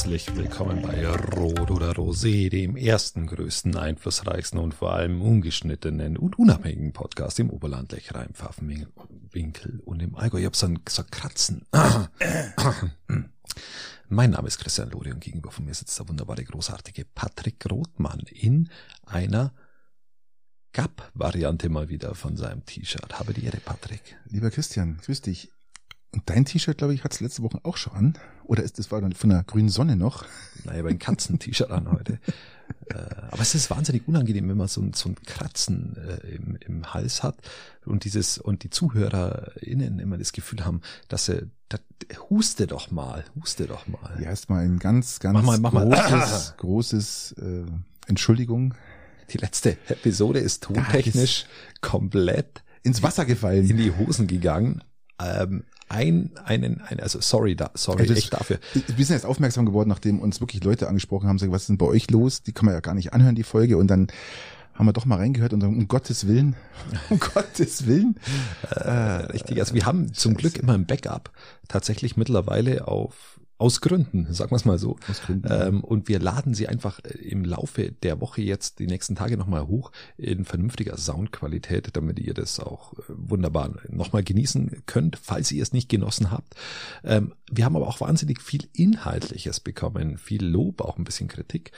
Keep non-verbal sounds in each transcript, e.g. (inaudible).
Herzlich willkommen bei Rot oder Rosé, dem ersten, größten, einflussreichsten und vor allem ungeschnittenen und unabhängigen Podcast im Oberland, Lechreim, Pfaffenwinkel und im Allgäu. Ich hab so ein, so ein Kratzen. (clears throat) mein Name ist Christian Lori und gegenüber von mir sitzt der wunderbare, großartige Patrick Rothmann in einer Gap-Variante mal wieder von seinem T-Shirt. Habe die Ehre, Patrick. Lieber Christian, grüß dich. Und dein T-Shirt, glaube ich, hat es letzte Woche auch schon an. Oder ist das war dann von der grünen Sonne noch? Naja, ein Katzen-T-Shirt an heute. äh, aber es ist wahnsinnig unangenehm, wenn man so, ein, so ein Kratzen äh, im, im Hals hat und dieses und die ZuhörerInnen immer das Gefühl haben, dass sie das, huste doch mal, huste doch mal. Ja, erstmal ein ganz, ganz Mach mal, mach mal. großes, großes äh, Entschuldigung. Die letzte Episode ist tontechnisch komplett Ins Wasser gefallen. in die Hosen gegangen. Ähm, ein, einen, ein, also sorry, da, sorry, Also das- echt dafür. Wir sind jetzt aufmerksam geworden, nachdem uns wirklich Leute angesprochen haben, sagen, was ist denn bei euch los? Die kann man ja gar nicht anhören, die Folge. Und dann haben wir doch mal reingehört und sagen, um Gottes Willen, (laughs) um Gottes Willen. Äh, richtig, also wir haben zum Glück immer ein Backup tatsächlich mittlerweile auf aus Gründen, sagen wir es mal so. Aus Gründen. Ähm, und wir laden sie einfach äh, im Laufe der Woche jetzt die nächsten Tage nochmal hoch in vernünftiger Soundqualität, damit ihr das auch äh, wunderbar nochmal genießen könnt, falls ihr es nicht genossen habt. Ähm, wir haben aber auch wahnsinnig viel Inhaltliches bekommen, viel Lob, auch ein bisschen Kritik.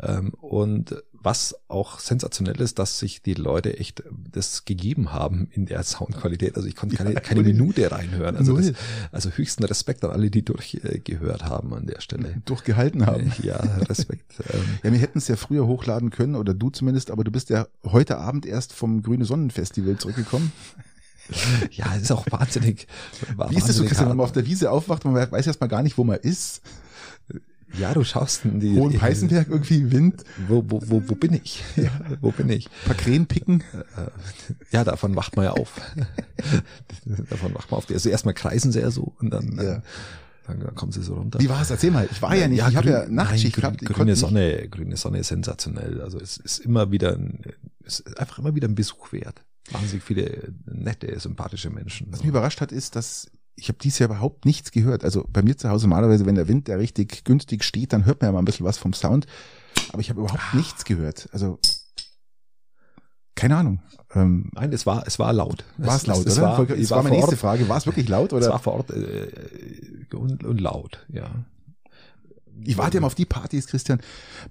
Ähm, und was auch sensationell ist, dass sich die Leute echt das gegeben haben in der Soundqualität. Also ich konnte keine, keine. Minute reinhören. Also, das, also höchsten Respekt an alle, die durchgehört haben an der Stelle. Durchgehalten haben. Ja, Respekt. Ähm, Ja, wir hätten es ja früher hochladen können, oder du zumindest, aber du bist ja heute Abend erst vom Grüne Sonnenfestival zurückgekommen. Ja, es ist auch wahnsinnig. Wie ist das so, Christian, wenn man auf der Wiese aufwacht und man weiß erst mal gar nicht, wo man ist? Ja, du schaust in die. Hohen Peißenberg, irgendwie Wind, Wo, wo, wo, wo bin ich? Ja, (laughs) wo bin ich? ein paar Krähen picken. Ja, davon wacht man ja auf. (laughs) davon wacht man auf. Also erstmal kreisen sie ja so und dann, Ja. äh, dann, dann kommen sie so runter. Wie war es? Erzähl mal. Ich war ja nicht, ich habe ja Nachtschicht nein, gehabt. grün, Ich grüne Sonne, grüne Sonne ist sensationell. Also es ist immer wieder, ein, es ist einfach immer wieder ein Besuch wert. Wahnsinnig viele nette, sympathische Menschen. Was mich überrascht hat, ist, dass ich habe dieses Jahr überhaupt nichts gehört. Also bei mir zu Hause normalerweise, wenn der Wind da richtig günstig steht, dann hört man ja mal ein bisschen was vom Sound. Aber ich habe überhaupt nichts gehört. Also keine Ahnung. Ähm, Nein, es war, es war laut. war es laut, es oder? War, das war meine nächste Frage. War es wirklich laut Es war oder? vor Ort äh, und, und laut, ja. Ich warte immer auf die Partys, Christian,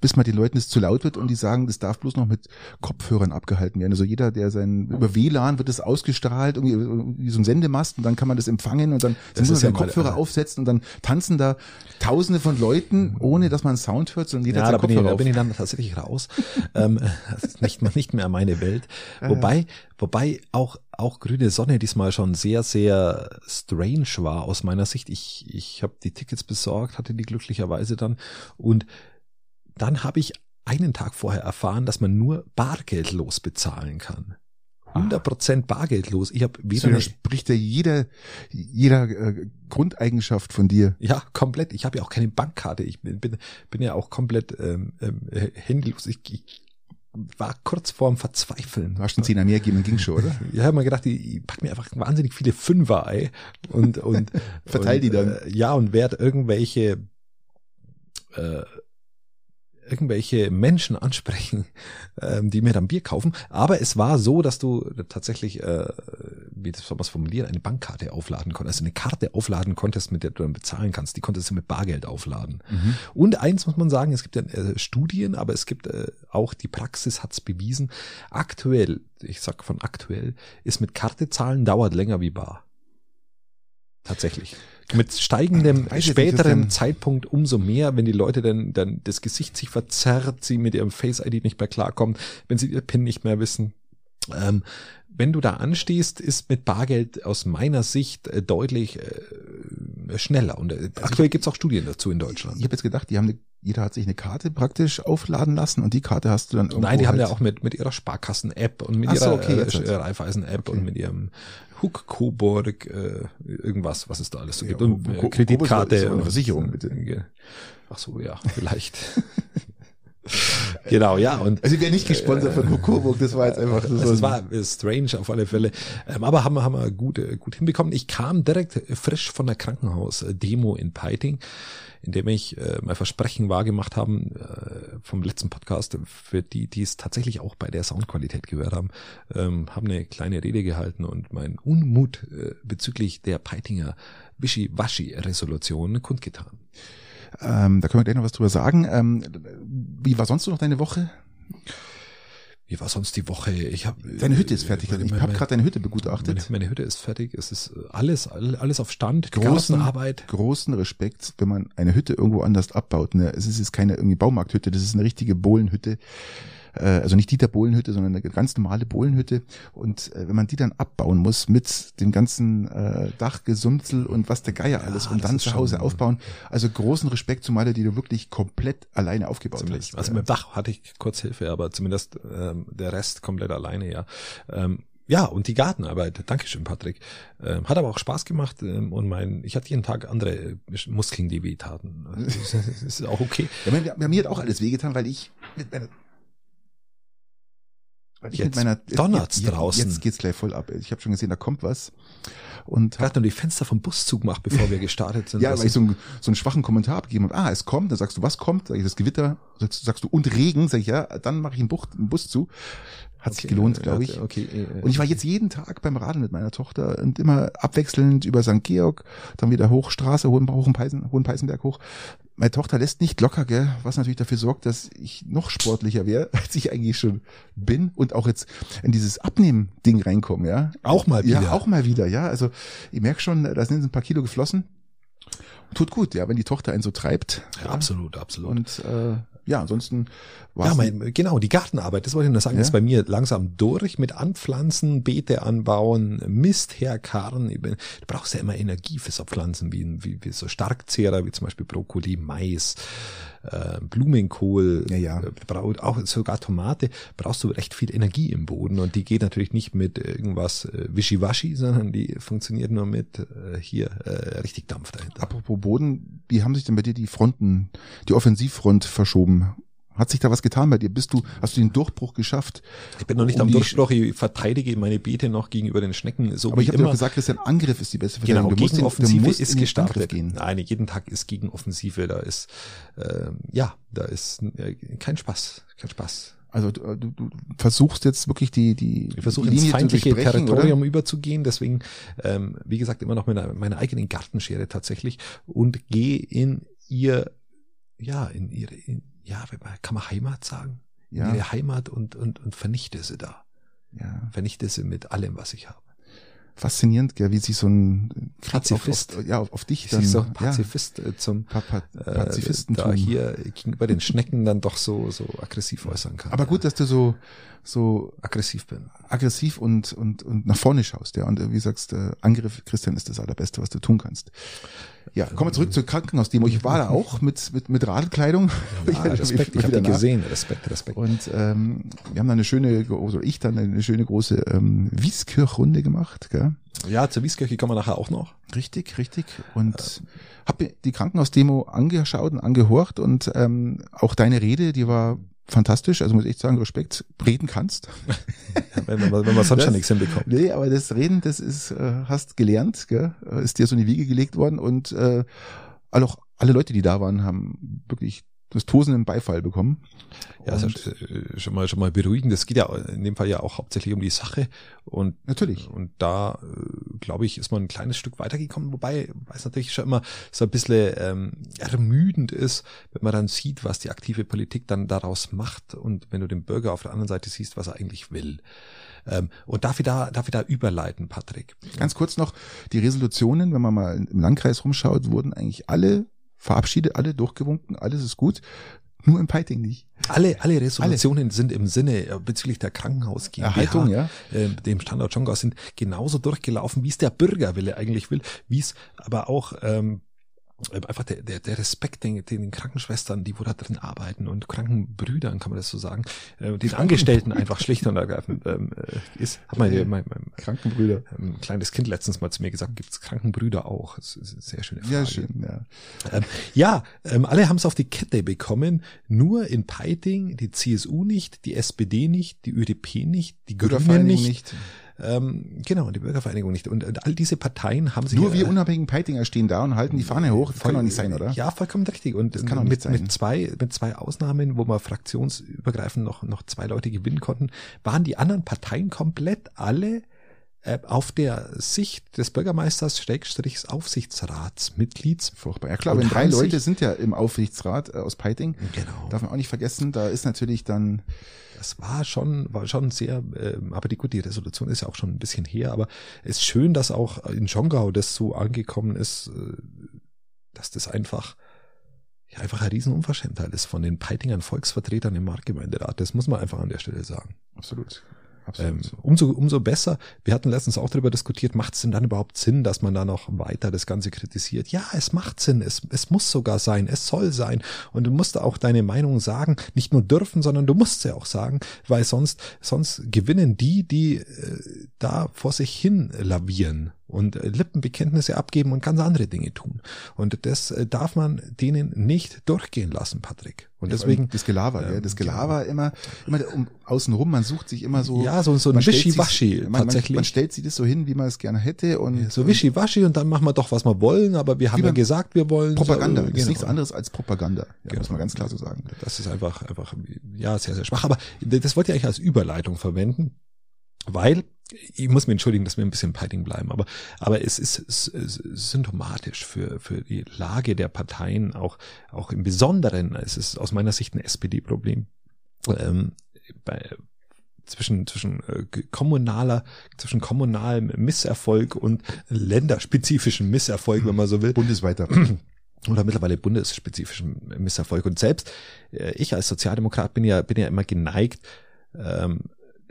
bis mal den Leuten es zu laut wird und die sagen, das darf bloß noch mit Kopfhörern abgehalten werden. Also jeder, der sein über WLAN wird es ausgestrahlt, irgendwie wie so ein Sendemast und dann kann man das empfangen und dann Das muss man ja den mal, Kopfhörer äh, aufsetzen und dann tanzen da Tausende von Leuten, ohne dass man Sound hört, sondern jeder Ja, hat da bin, ich, Kopfhörer da bin ich dann tatsächlich raus. ähm, (laughs) das ist nicht, nicht mehr meine Welt. Wobei, wobei auch, auch Grüne Sonne diesmal schon sehr, sehr strange war aus meiner Sicht. Ich, ich habe die Tickets besorgt, hatte die glücklicherweise dann. Und dann habe ich einen Tag vorher erfahren, dass man nur bargeldlos bezahlen kann. 100% bargeldlos. Ich habe Das weder eine, widerspricht ja jeder, jeder äh, Grundeigenschaft von dir. Ja, komplett. Ich habe ja auch keine Bankkarte. Ich bin, bin, bin ja auch komplett ähm, ähm, äh, handylos. Ich, ich war kurz vorm Verzweifeln. Du hast schon Zehner mehr gegeben, ging schon, oder? (laughs) Ich habe mir gedacht, ich, pack mir einfach wahnsinnig viele Fünfer ei und und (laughs) Verteil und, die dann. Äh, ja und werde irgendwelche äh, irgendwelche Menschen ansprechen, (laughs) ähm, die mir dann Bier kaufen. Aber es war so, dass du tatsächlich, äh, wie soll man es formulieren, eine Bankkarte aufladen konntest, also eine Karte aufladen konntest, mit der du dann bezahlen kannst. Die konntest du mit Bargeld aufladen. Und eins muss man sagen, es gibt ja äh, Studien, aber es gibt äh, auch die Praxis hat's bewiesen. Aktuell, ich sag von aktuell, ist mit Karte zahlen dauert länger wie bar. Tatsächlich. Mit steigendem Weiß nicht, späterem Christian. Zeitpunkt umso mehr, wenn die Leute dann, dann das Gesicht sich verzerrt, sie mit ihrem Face-ID nicht mehr klarkommen, wenn sie ihr PIN nicht mehr wissen. Ähm, wenn du da anstehst, ist mit Bargeld aus meiner Sicht äh, deutlich äh, schneller. Und äh, aktuell gibt's auch Studien dazu in Deutschland. Ich habe jetzt gedacht, die haben eine, jeder hat sich eine Karte praktisch aufladen lassen und die Karte hast du dann irgendwo Nein, die haben halt ja auch mit, mit ihrer Sparkassen-App und mit Ach so, ihrer okay, äh, hat's. Raiffeisen-App und mit ihrem Hook Coburg, äh, irgendwas, was es da alles so gibt. Und äh, Kreditkarte. Ist eine und- Versicherung, bitte. Äh, Ach so, ja, vielleicht. (laughs) (laughs) Genau, ja. Und Also wer nicht gesponsert von Coburg, das war jetzt einfach so. Also es war strange auf alle Fälle. Ähm, aber haben wir, haben wir gut, äh, gut hinbekommen. Ich kam direkt frisch von der Krankenhaus-Demo in Peiting, in dem ich äh, mein Versprechen wahrgemacht haben äh, vom letzten Podcast, für die, die es tatsächlich auch bei der Soundqualität gehört haben, ähm, haben eine kleine Rede gehalten und mein Unmut äh, bezüglich der Peitinger Wischi-Waschi-Resolution kundgetan. Ähm, da können wir gleich noch was drüber sagen. Ähm, wie war sonst noch deine Woche? Wie war sonst die Woche? Ich hab, Deine Hütte ist fertig. Meine- ich meine- habe gerade deine Hütte meine, begutachtet. meine Hütte ist fertig. Es ist alles, alles auf Stand. Großen- Gartenarbeit. Großen Respekt, wenn man eine Hütte irgendwo anders abbaut. Ne? Es ist jetzt keine irgendwie Baumarkthütte, das ist eine richtige Bohlenhütte. Äh, Also nicht Dieter Bohlenhütte, sondern eine ganz normale Bohlenhütte. Und äh, wenn man die dann abbauen muss mit dem ganzen äh, Dachgesumsel und was der Geier alles und dann zu Hause aufbauen. Also großen Respekt zu alle, die du wirklich komplett alleine aufgebaut Ziemlich. hast. Also mit dem Dach hatte ich kurz Hilfe, aber zumindest ähm, der Rest komplett alleine, ja. Ähm, ja, und die Gartenarbeit. Dankeschön, Patrick. Ähm, hat aber auch Spaß gemacht ähm, und mein, ich hatte jeden Tag andere äh, Muskeln, die wehtaten. (laughs) Das ist- auch okay. Ja, mir- mir hat auch alles wehgetan, weil ich mit meiner weil ich Jetzt mit meiner donnert's jetzt, draußen. Jetzt geht's gleich voll ab. Ich habe schon gesehen, da kommt was. Und hatte nur die Fenster vom Bus zugemacht, bevor wir gestartet sind. ja, weil ich so einen, so einen schwachen Kommentar abgegeben habe. Ah, es kommt. Dann sagst du, was kommt? Sag ich, das Gewitter. Sagst, sagst du, und Regen. Sag ich, ja, dann mache ich einen, Buch, einen Bus zu. Hat sich Okay, gelohnt, ja, glaube ich. Okay, äh, Und ich war jetzt jeden Tag beim Radeln mit meiner Tochter und immer abwechselnd über St. Georg, dann wieder Hochstraße, Hohen, Hohenpeisen, Hohenpeißenberg hoch. Meine Tochter lässt nicht locker, gell, was natürlich dafür sorgt, dass ich noch sportlicher wäre, (laughs) als ich eigentlich schon bin und auch jetzt in dieses Abnehmen-Ding reinkomme, ja. Auch mal wieder. Ja, auch mal wieder, ja. Also ich merke schon, da sind ein paar Kilo geflossen. Tut gut, ja, wenn die Tochter einen so treibt. ja, absolut, absolut. Und äh, ja, ansonsten war Ja, mein, genau, die Gartenarbeit, das wollte ich nur sagen, Ja. ist bei mir langsam durch mit Anpflanzen, Beete anbauen, Mist herkarren. Du brauchst ja immer Energie für so Pflanzen wie, wie, wie so Starkzehrer, wie zum Beispiel Brokkoli, Mais, äh, Blumenkohl, Ja, ja. äh, brau- auch sogar Tomate, brauchst du recht viel Energie im Boden und die geht natürlich nicht mit irgendwas äh, Wischiwaschi, sondern die funktioniert nur mit äh, hier äh, richtig Dampf dahinter. Apropos Boden, wie haben sich denn bei dir die Fronten, die Offensivfront verschoben? Hat sich da was getan bei dir? Bist du, hast du den Durchbruch geschafft? Ich bin noch nicht Um am Durchbruch, ich verteidige meine Beete noch gegenüber den Schnecken, so Aber ich habe dir doch gesagt, Christian, Angriff ist die beste Verteidigung. Genau, du musst, in, du Gegenoffensive musst ist in den gestartet. Gehen. Nein, jeden Tag ist Gegenoffensive, da ist, ähm, ja, da ist äh, kein Spaß, kein Spaß. Also du, du, du versuchst jetzt wirklich die, die, Ich versuche ins feindliche Territorium oder? überzugehen, deswegen, ähm, wie gesagt, immer noch mit einer- meiner eigenen Gartenschere tatsächlich und gehe in ihr, ja, in ihre, in, ja, kann man Heimat sagen? Ja, ihre Heimat und, und, und vernichte sie da. ja. Vernichte sie mit allem, was ich habe. Faszinierend, gell, wie sich so ein Pazifist. Auf, auf, ja, auf, auf dich Ich dann, so ja, Pazifist äh, zum Pa pa äh, Pazifistentum. da hier gegenüber den Schnecken dann doch so, so aggressiv äußern kann. Aber gut, dass du so, so aggressiv bin. aggressiv und, und, und nach vorne schaust, ja. Und äh, wie sagst, äh, Angriff, Christian, ist das allerbeste, was du tun kannst. Ja, kommen wir zurück zur Krankenhausdemo. Ich war da auch mit, mit, mit Radlkleidung. Ja, (laughs) Respekt, ich habe die gesehen. Respekt, Respekt. Und ähm, wir haben da eine schöne, also ich dann eine schöne große ähm, Wieskirchrunde gemacht, gell? Ja, zur Wieskirche kommen wir nachher auch noch. Richtig, richtig. Und hab mir die Krankenhausdemo angeschaut und angehorcht und ähm, auch deine Rede, die war fantastisch. Also muss ich echt sagen, Respekt, reden kannst. Wenn, wir- wenn wir sonst schon nichts hinbekommen. Nee, aber das Reden, das ist, äh, hast gelernt, gell? Ist dir so in die Wiege gelegt worden und äh, auch alle Leute, die da waren, haben wirklich das tosenden Beifall bekommen. Ja, also Und- äh, schon mal schon mal beruhigend. Es geht ja in dem Fall ja auch hauptsächlich um die Sache und Natürlich. und da äh, glaube ich ist man ein kleines Stück weitergekommen, wobei es natürlich schon immer so ein bisschen ähm, ermüdend ist, wenn man dann sieht, was die aktive Politik dann daraus macht und wenn du den Bürger auf der anderen Seite siehst, was er eigentlich will. Ähm, und darf ich da darf ich da überleiten, Patrick? Ganz kurz noch, die Resolutionen, wenn man mal im Landkreis rumschaut, wurden eigentlich alle verabschiedet, alle durchgewunken, alles ist gut. Nur im Peiting nicht. Alle, alle Resolutionen sind im Sinne äh, bezüglich der Krankenhaus Erhaltung, ja. äh, dem Standort Schongau sind genauso durchgelaufen, wie es der Bürgerwille eigentlich will, wie es aber auch ähm, einfach der, der, der Respekt den, den Krankenschwestern, die wo da drin arbeiten und Krankenbrüdern, kann man das so sagen, äh, den Angestellten einfach schlicht und ergreifend ähm, äh, ist. Hat mein, mein, mein Krankenbrüder. ähm, kleines Kind letztens mal zu mir gesagt, gibt's Krankenbrüder auch? Das ist eine sehr schöne Frage. Ja, schön, ja. Ähm, ja, ähm, alle haben es auf die Kette bekommen. Nur in Peiting die CSU nicht, die SPD nicht, die ÖDP nicht, die Grünen Bürgervereinigung nicht. Ähm, genau, und die Bürgervereinigung nicht. Und, und all diese Parteien haben sich Nur wir äh, unabhängigen Peitinger stehen da und halten die Fahne hoch. Das kann doch nicht sein, oder? Ja, vollkommen richtig. Und Das kann nicht mit, sein. mit zwei, mit zwei Ausnahmen, wo wir fraktionsübergreifend noch, noch zwei Leute gewinnen konnten, waren die anderen Parteien komplett alle auf der Sicht des Bürgermeisters Schrägstrichs Aufsichtsratsmitglieds. Furchtbar. Ja klar, Und wenn drei Leute sind ja im Aufsichtsrat äh, aus Peiting, Genau. darf man auch nicht vergessen, da ist natürlich dann, Das war schon, war schon sehr, ähm, aber die, gut, die Resolution ist ja auch schon ein bisschen her, aber es ist schön, dass auch in Schongau das so angekommen ist, äh, dass das einfach, ja, einfach eine Riesenunverschämtheit ist von den Peitingern Volksvertretern im Marktgemeinderat. Das muss man einfach an der Stelle sagen. absolut, Ähm, umso, umso besser. Wir hatten letztens auch darüber diskutiert, macht es denn dann überhaupt Sinn, dass man da noch weiter das Ganze kritisiert? Ja, es macht Sinn. Es, es muss sogar sein. Es soll sein. Und du musst da auch deine Meinung sagen. Nicht nur dürfen, sondern du musst sie auch sagen, weil sonst, sonst gewinnen die, die äh, da vor sich hin lavieren und äh, Lippenbekenntnisse abgeben und ganz andere Dinge tun. Und das äh, darf man denen nicht durchgehen lassen, Patrick. Und deswegen, das Gelaber, ähm, ja, das Gelaber immer, immer um, außenrum, man sucht sich immer so. ja, so, so ein man Wischiwaschi man, man, tatsächlich. man stellt sich das so hin, wie man es gerne hätte und So wischiwaschi und dann machen wir doch, was wir wollen, aber wir haben ja man- gesagt, wir wollen. Propaganda. So, Das ist nichts anderes als Propaganda. Ja, Genau. muss man ganz klar so sagen. Das ist einfach, einfach, ja, sehr, sehr schwach. Aber das wollte ich eigentlich als Überleitung verwenden, weil, ich muss mir entschuldigen, dass wir ein bisschen Peiting bleiben, aber, aber es ist, es ist symptomatisch für, für die Lage der Parteien, auch, auch im Besonderen. Es ist aus meiner Sicht ein SPD-Problem. Ähm, bei, zwischen zwischen äh, kommunaler zwischen kommunalem Misserfolg und länderspezifischem Misserfolg, wenn man so will, Bundesweiter. (clears throat) oder mittlerweile bundesspezifischen Misserfolg. Und selbst äh, ich als Sozialdemokrat bin ja, bin ja immer geneigt, ähm,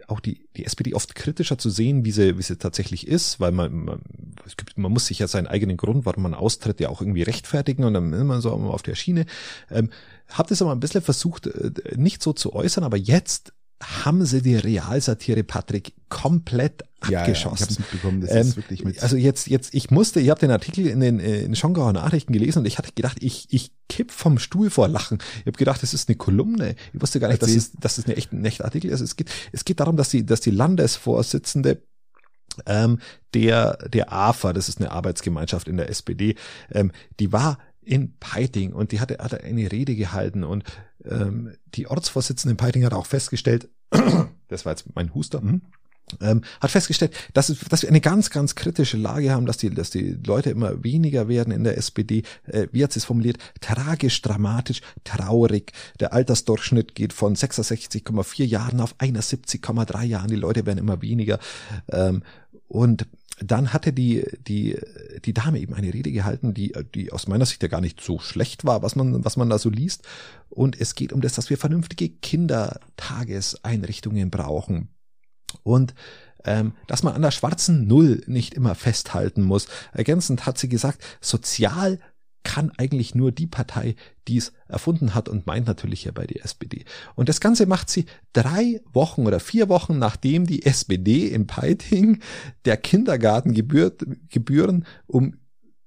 auch die, die SPD oft kritischer zu sehen, wie sie, wie sie tatsächlich ist, weil man, man, es gibt, man muss sich ja seinen eigenen Grund, warum man austritt, ja auch irgendwie rechtfertigen und dann man so auf der Schiene. Ähm, hab das aber ein bisschen versucht, äh, nicht so zu äußern, aber jetzt haben sie die Realsatire, Patrick, komplett Ja, ja, ich abgeschossen. mitbekommen. Das Ähm, ist wirklich mit. Also jetzt, jetzt, ich musste, ich habe den Artikel in den äh, in Schongauer Nachrichten gelesen und ich hatte gedacht, ich, ich kipp vom Stuhl vor Lachen. Ich habe gedacht, das ist eine Kolumne. Ich wusste gar nicht, dass es, dass es eine echt, ein echter Artikel ist. Es geht, es geht darum, dass die, dass die Landesvorsitzende ähm, der, der AFA, das ist eine Arbeitsgemeinschaft in der SPD, ähm, die war in Peiting und die hatte, hatte eine Rede gehalten und ähm, die Ortsvorsitzende in Peiting hat auch festgestellt, (clears throat) das war jetzt mein Huster, hm, ähm, hat festgestellt, dass, dass wir eine ganz, ganz kritische Lage haben, dass die, dass die Leute immer weniger werden in der SPD. Äh, wie hat sie es formuliert? Tragisch, dramatisch, traurig. Der Altersdurchschnitt geht von 66,4 Jahren auf 71,3 Jahren. Die Leute werden immer weniger. Ähm, und dann hatte die, die, die Dame eben eine Rede gehalten, die, die aus meiner Sicht ja gar nicht so schlecht war, was man, was man da so liest. Und es geht um das, dass wir vernünftige Kindertageseinrichtungen brauchen. Und ähm, dass man an der schwarzen Null nicht immer festhalten muss. Ergänzend hat sie gesagt, sozial kann eigentlich nur die Partei, die es erfunden hat und meint natürlich hierbei die SPD. Und das Ganze macht sie drei Wochen oder vier Wochen, nachdem die SPD in Peiting der Kindergartengebühren um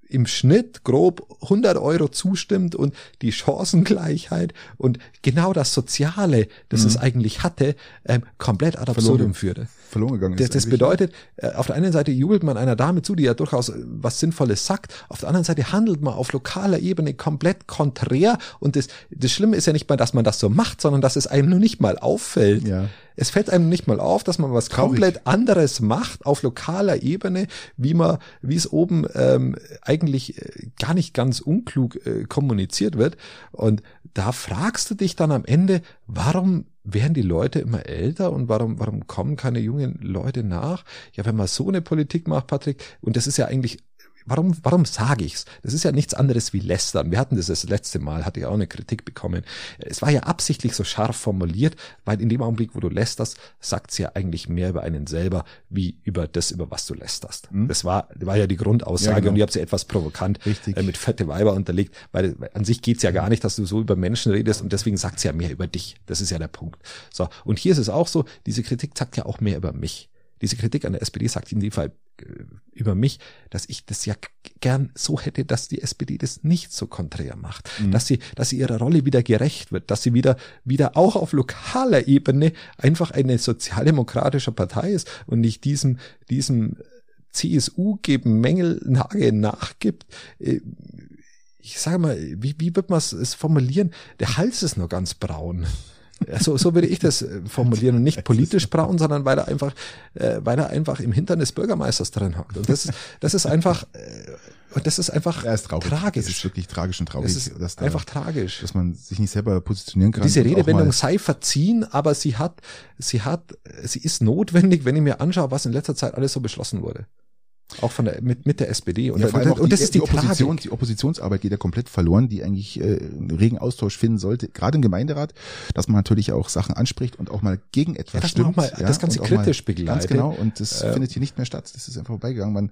im Schnitt grob 100 Euro zustimmt und die Chancengleichheit und genau das Soziale, das Mhm. es eigentlich hatte, ähm, komplett ad absurdum führte. Verloren gegangen Das, ist. das eigentlich. bedeutet, äh, auf der einen Seite jubelt man einer Dame zu, die ja durchaus äh, was Sinnvolles sagt, auf der anderen Seite handelt man auf lokaler Ebene komplett konträr und das, das Schlimme ist ja nicht mal, dass man das so macht, sondern dass es einem nur nicht mal auffällt. Ja. Es fällt einem nicht mal auf, dass man was Traurig. komplett anderes macht auf lokaler Ebene, wie man, wie es oben ähm, eigentlich äh, gar nicht ganz unklug äh, kommuniziert wird. Und da fragst du dich dann am Ende, warum werden die Leute immer älter und warum, warum kommen keine jungen Leute nach? Ja, wenn man so eine Politik macht, Patrick, und das ist ja eigentlich warum, warum sage ich's? Das ist ja nichts anderes wie lästern. Wir hatten das das letzte Mal, hatte ich auch eine Kritik bekommen. Es war ja absichtlich so scharf formuliert, weil in dem Augenblick, wo du lästerst, sagt's ja eigentlich mehr über einen selber, wie über das, über was du lästerst. Mhm. Das war, war ja die Grundaussage ja, genau. und ich habe sie etwas provokant äh, mit fette Weiber unterlegt, weil an sich geht's ja gar nicht, dass du so über Menschen redest und deswegen sagt's ja mehr über dich. Das ist ja der Punkt. So. Und hier ist es auch so, diese Kritik sagt ja auch mehr über mich. Diese Kritik an der SPD sagt in dem Fall über mich, dass ich das ja gern so hätte, dass die SPD das nicht so konträr macht, mhm. dass sie, dass sie ihrer Rolle wieder gerecht wird, dass sie wieder, wieder auch auf lokaler Ebene einfach eine sozialdemokratische Partei ist und nicht diesem, diesem CSU geben Mängel Nage nachgibt. Äh, ich sage mal, wie, wie wird man es formulieren? Der Hals ist nur ganz braun. So, so würde ich das äh, formulieren und nicht politisch braun, sondern weil er einfach, äh, weil er einfach im Hintern des Bürgermeisters drin hockt. Und das, das ist einfach, äh, und das ist einfach ja, ist traurig. tragisch. Das ist wirklich tragisch und traurig. Das ist dass da, einfach tragisch. Dass man sich nicht selber positionieren kann. Diese Redewendung sei verziehen, aber sie hat, sie hat, sie ist notwendig, wenn ich mir anschaue, was in letzter Zeit alles so beschlossen wurde. Auch von der, mit, mit der SPD. Und, ja, allem und, und das die, ist die, die Opposition, die Oppositionsarbeit geht ja komplett verloren, die eigentlich äh, einen regen Austausch finden sollte, gerade im Gemeinderat, dass man natürlich auch Sachen anspricht und auch mal gegen etwas ja, stimmt. Mal, ja, das Ganze kritisch begleitet. Ganz genau, und das äh, findet hier nicht mehr statt. Das ist einfach vorbeigegangen. Man,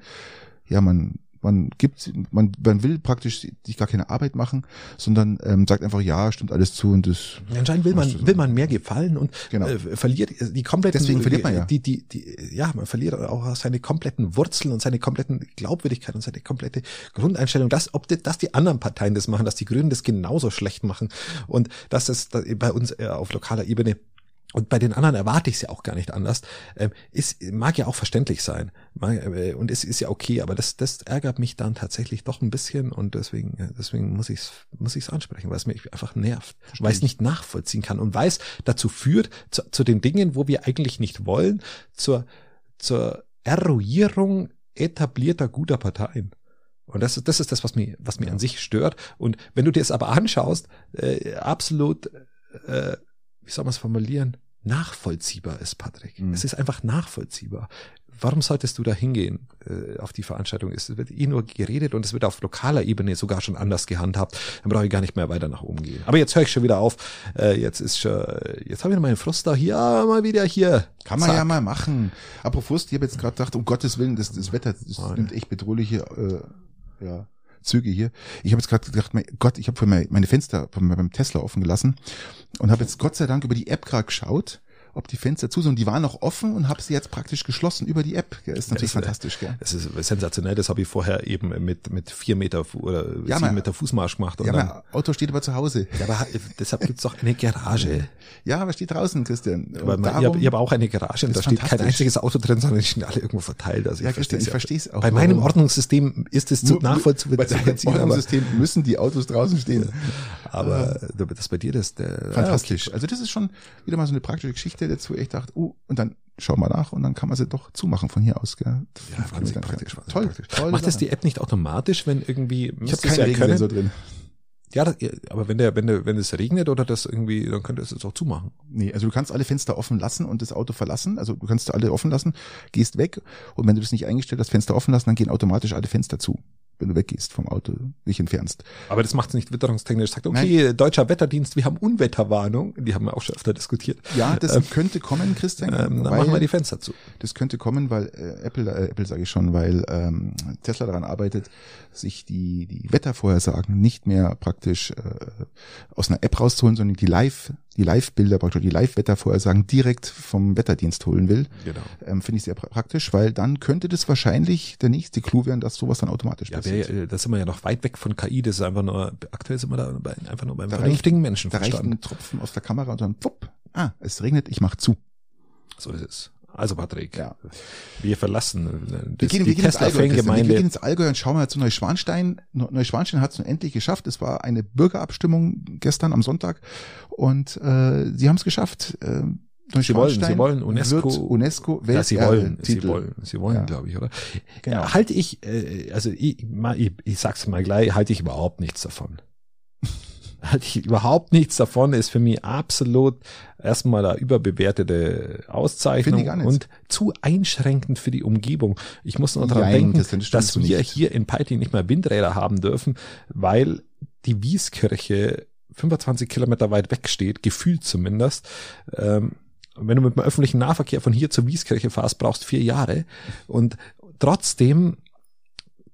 ja, man man gibt, man, man will praktisch sich gar keine Arbeit machen, sondern ähm, sagt einfach, ja, stimmt alles zu und das. Anscheinend will man, will man mehr gefallen und genau. äh, verliert die kompletten, deswegen verliert man ja. Die, die, die, ja, man verliert auch seine kompletten Wurzeln und seine kompletten Glaubwürdigkeit und seine komplette Grundeinstellung, dass, ob die, dass die anderen Parteien das machen, dass die Grünen das genauso schlecht machen und dass das bei uns äh, auf lokaler Ebene und bei den anderen erwarte ich es ja auch gar nicht anders. Ähm, ist, mag ja auch verständlich sein. Mag, äh, und es ist ja okay, aber das, das ärgert mich dann tatsächlich doch ein bisschen und deswegen, äh, deswegen muss ich es muss ich's ansprechen, weil es mich einfach nervt, weil ich es nicht nachvollziehen kann und weil es dazu führt, zu, zu den Dingen, wo wir eigentlich nicht wollen, zur, zur Eruierung etablierter guter Parteien. Und das, das ist das, was mir, was mir ja. an sich stört. Und wenn du dir es aber anschaust, äh, absolut äh, wie soll man es formulieren, nachvollziehbar ist, Patrick. Mhm. Es ist einfach nachvollziehbar. Warum solltest du da hingehen äh, auf die Veranstaltung? Es wird eh nur geredet und es wird auf lokaler Ebene sogar schon anders gehandhabt. Dann brauche ich gar nicht mehr weiter nach oben gehen. Aber jetzt höre ich schon wieder auf. Äh, jetzt ist schon, jetzt habe ich meinen Frust da hier, mal wieder hier. Kann man Zack. ja mal machen. Apropos ich habe jetzt gerade gedacht, um Gottes Willen, das, das Wetter das nimmt echt bedrohliche äh, ja, Züge hier. Ich habe jetzt gerade gedacht, mein Gott, ich habe meine Fenster beim Tesla offen gelassen und habe jetzt Gott sei Dank über die App gerade geschaut ob die Fenster zu sind. Und die waren noch offen und habe sie jetzt praktisch geschlossen über die App. Gell? Ist natürlich das, fantastisch. Gell? Das ist sensationell. Das habe ich vorher eben mit mit vier Meter oder ja, sieben Meter Fußmarsch gemacht. Und ja, mein Auto steht aber zu Hause. Ja, aber deshalb gibt's doch eine Garage. Ja, aber steht draußen, Christian. Aber man, darum, ich habe hab auch eine Garage und da steht kein einziges Auto drin, sondern die sind alle irgendwo verteilt. Also ja, Christian, ich verstehe es auch. Bei meinem Ordnungssystem ist es zu nachvollziehen. Bei deinem Ordnungssystem müssen die Autos draußen stehen. Aber das bei dir, das der fantastisch. Also das ist schon wieder mal so eine praktische Geschichte dazu. Ich dachte, oh, und dann schau mal nach und dann kann man sie doch zumachen von hier aus. Gell? Ja, wahnsinnig praktisch, toll, praktisch. Toll, Macht das die App nicht automatisch, wenn irgendwie ich habe keine ja Regensensor drin. Ja, das, aber wenn der, wenn der, wenn es regnet oder das irgendwie, dann könnte es jetzt auch zumachen. Nee, also du kannst alle Fenster offen lassen und das Auto verlassen. Also du kannst alle offen lassen, gehst weg und wenn du das nicht eingestellt hast, Fenster offen lassen, dann gehen automatisch alle Fenster zu wenn du weggehst vom Auto, dich entfernst. Aber das macht es nicht witterungstechnisch. Sagt, okay, Nein. deutscher Wetterdienst, wir haben Unwetterwarnung. Die haben wir auch schon öfter diskutiert. Ja, das ähm, könnte kommen, Christian. Ähm, dann machen wir die Fenster zu. Das könnte kommen, weil äh, Apple, äh, Apple sage ich schon, weil ähm, Tesla daran arbeitet, sich die, die Wettervorhersagen nicht mehr praktisch äh, aus einer App rauszuholen, sondern die Live die Live-Bilder, praktisch die Live-Wettervorhersagen direkt vom Wetterdienst holen will, genau. ähm, finde ich sehr praktisch, weil dann könnte das wahrscheinlich der nächste Clou werden, dass sowas dann automatisch ja, passiert. Wär, da sind wir ja noch weit weg von KI, das ist einfach nur, aktuell sind wir da bei, einfach nur beim da vernünftigen Menschen Da reicht ein Tropfen aus der Kamera und dann, pfupp, ah, es regnet, ich mach zu. So ist es. Also Patrick, ja. wir verlassen das, wir gehen, wir gehen wir gehen ins Allgäu und schauen mal zu Neuschwanstein. Neuschwanstein hat es nun endlich geschafft. Es war eine Bürgerabstimmung gestern am Sonntag und äh, sie haben es geschafft. Äh, Sie wollen, sie wollen UNESCO, UNESCO ja, sie wollen, sie wollen, sie wollen, ja. glaube ich, oder? Genau. Halte ich, äh, also ich, ich, ich sag's mal gleich, halte ich überhaupt nichts davon. Halte ich überhaupt nichts davon, ist für mich absolut erstmal eine überbewertete Auszeichnung ich gar und zu einschränkend für die Umgebung. Ich muss nur daran denken, das dass wir nicht. hier in Peiting nicht mehr Windräder haben dürfen, weil die Wieskirche 25 Kilometer weit weg steht, gefühlt zumindest. Ähm, wenn du mit dem öffentlichen Nahverkehr von hier zur Wieskirche fährst, brauchst du vier Jahre. Und trotzdem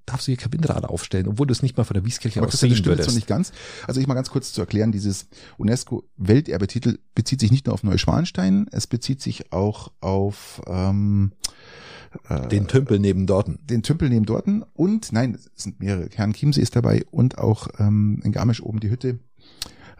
darfst du hier kein Windrad aufstellen, obwohl du es nicht mal von der Wieskirche Aber aus sehen stimmt würdest. nicht ganz. Also ich mal ganz kurz zu erklären, dieses UNESCO-Welterbetitel bezieht sich nicht nur auf Neuschwanstein, es bezieht sich auch auf ähm, äh, Den Tümpel neben Dorten. den Tümpel neben Dorten und, nein, es sind mehrere, Herrn Chiemsee ist dabei und auch ähm, in Garmisch oben die Hütte.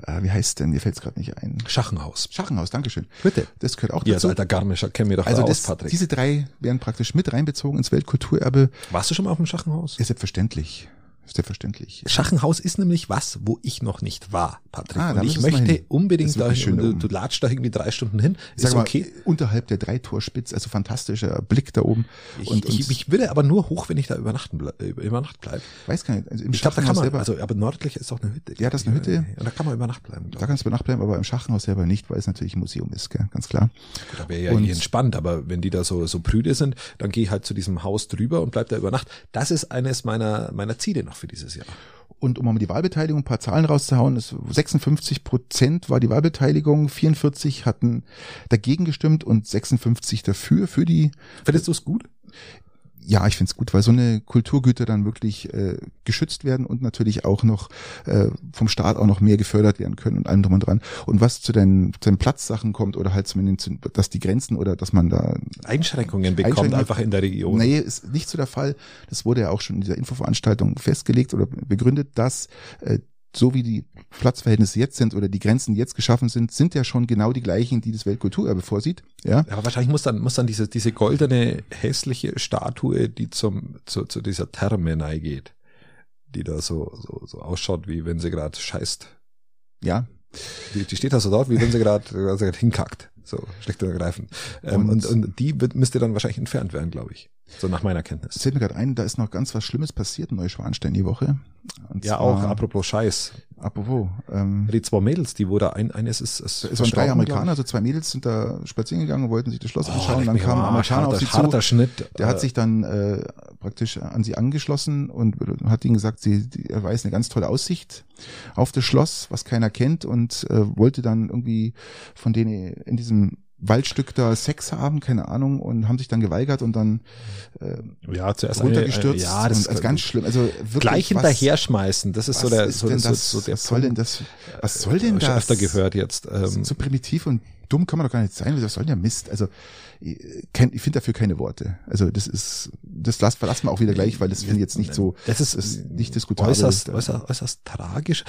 Äh, wie heißt denn? Mir fällt es gerade nicht ein. Schachenhaus. Schachenhaus, Dankeschön. Bitte. Das gehört auch Ihr als dazu. alter Garmischer kennt mir doch Also da das, aus, Patrick. diese drei werden praktisch mit reinbezogen ins Weltkulturerbe. Warst du schon mal auf dem Schachenhaus? Ja, selbstverständlich. Selbstverständlich. Schachenhaus ist nämlich was, wo ich noch nicht war, Patrick. Ah, da und ich möchte unbedingt dahin. schön da du, du latscht da irgendwie drei Stunden hin. Sag Ist mal, okay. unterhalb der Dreitorspitz, also fantastischer Blick da oben. Ich, und, ich, ich würde aber nur hoch, wenn ich da übernachten ble äh, über Nacht bleibe. weiß gar nicht, also im Ich glaube, da kann man, selber, also aber nördlich ist auch eine Hütte. Ja, das ist eine Hütte. Und da kann man über Nacht bleiben. da kannst du über Nacht bleiben, aber im Schachenhaus selber nicht, weil es natürlich ein Museum ist, gell? ganz klar. Da wäre ja Und- eh entspannt, aber wenn die da so, so prüde sind, dann gehe ich halt zu diesem Haus drüber und bleib da über Nacht. Das ist eines meiner, meiner Ziele noch für dieses Jahr. Und um mal die Wahlbeteiligung ein paar Zahlen rauszuhauen, ist 56 Prozent war die Wahlbeteiligung, 44 hatten dagegen gestimmt und 56 dafür, für die Findest du es gut? Ja, ich find's gut, weil so eine Kulturgüter dann wirklich äh, geschützt werden und natürlich auch noch äh, vom Staat auch noch mehr gefördert werden können und allem drum und dran. Und was zu den, zu den Platzsachen kommt oder halt zumindest, zu- dass die Grenzen oder dass man da Einschränkungen bekommt Einschränkungen- einfach in der Region. Nee, ist nicht so der Fall. Das wurde ja auch schon in dieser Infoveranstaltung festgelegt oder begründet, dass äh, so wie die Platzverhältnisse jetzt sind oder die Grenzen jetzt geschaffen sind, sind ja schon genau die gleichen, die das Weltkulturerbe vorsieht. Ja, Aber wahrscheinlich muss dann, muss dann diese, diese goldene, hässliche Statue, die zum, zu, zu dieser Therme geht, die da so, so, so ausschaut, wie wenn sie gerade scheißt. ja. Die, die steht da so dort, wie wenn sie gerade (laughs) hinkackt. So, schlicht und ergreifend. Ähm, und, Und- und, die wird, müsste dann wahrscheinlich entfernt werden, glaube ich. So nach meiner Kenntnis. Es fällt mir gerade ein, da ist noch ganz was Schlimmes passiert in Neuschwanstein die Woche. Und Ja, zwar- auch apropos Scheiß. Apropos, ähm, Die zwei Mädels, die da ein, eines ist, ist es waren drei Amerikaner, also zwei Mädels sind da spazieren gegangen und wollten sich das Schloss ich. anschauen. leck dann kam ein Amerikaner auf harter, sie zu. Schnitt. Der hat äh, sich dann äh, praktisch an sie angeschlossen und hat ihnen gesagt, sie, die, er weiß eine ganz tolle Aussicht auf das Schloss, was keiner kennt und äh, wollte dann irgendwie von denen in diesem Waldstück da Sex haben, keine Ahnung, und haben sich dann geweigert und dann äh, ja, zuerst eine- runtergestürzt. ja, das also ganz schlimm. Also wirklich, gleich was- hinterher schmeißen. Das ist so der, ist so, denn so, das? so der was soll denn Punkt. das? Was soll denn Hab ich das? öfter gehört jetzt. Ähm, so primitiv und dumm kann man doch gar nicht sein. Was soll denn der Mist? Also ich, finde dafür keine Worte. Also das ist, das lassen verlassen wir auch wieder gleich, weil das finde ich jetzt nicht so, das ist, ist nicht diskutabel. äußerst, äußerst, äußerst tragisch.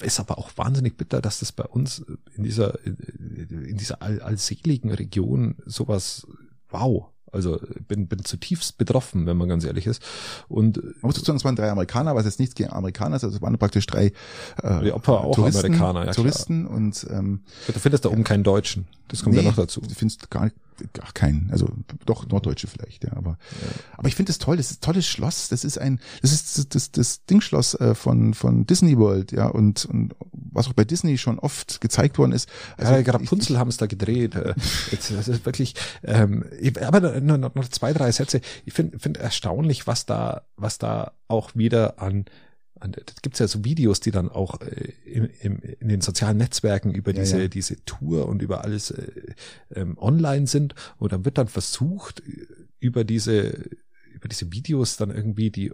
Ist aber auch wahnsinnig bitter, dass das bei uns in dieser, in dieser all, allseligen Region sowas, wow. Also bin, bin zutiefst betroffen, wenn man ganz ehrlich ist. Und Man muss dazu sagen, es waren drei Amerikaner, was jetzt nichts gegen Amerikaner ist, also es waren praktisch drei äh, Die Opfer auch Touristen, Amerikaner, ja, klar. Touristen und ähm, du findest da oben keinen Deutschen. Das kommt ja noch dazu. Du findest gar, gar keinen, also doch Norddeutsche vielleicht, ja, aber aber ich finde es toll, das ist ein tolles Schloss, das ist ein das ist das das, das Dingschloss äh, von von Disney World, ja, und, und was auch bei Disney schon oft gezeigt worden ist. Also ja, gerade ich- Punzel haben es da gedreht. Äh, Jetzt, das ist wirklich, ähm, aber nur noch, noch zwei, drei Sätze. Ich finde find erstaunlich, was da, was da auch wieder an, da gibt's ja so Videos, die dann auch äh, im, im, in den sozialen Netzwerken über Ja, diese, ja. diese Tour und über alles äh, ähm, online sind. Und dann wird dann versucht, äh, über diese, über diese Videos dann irgendwie die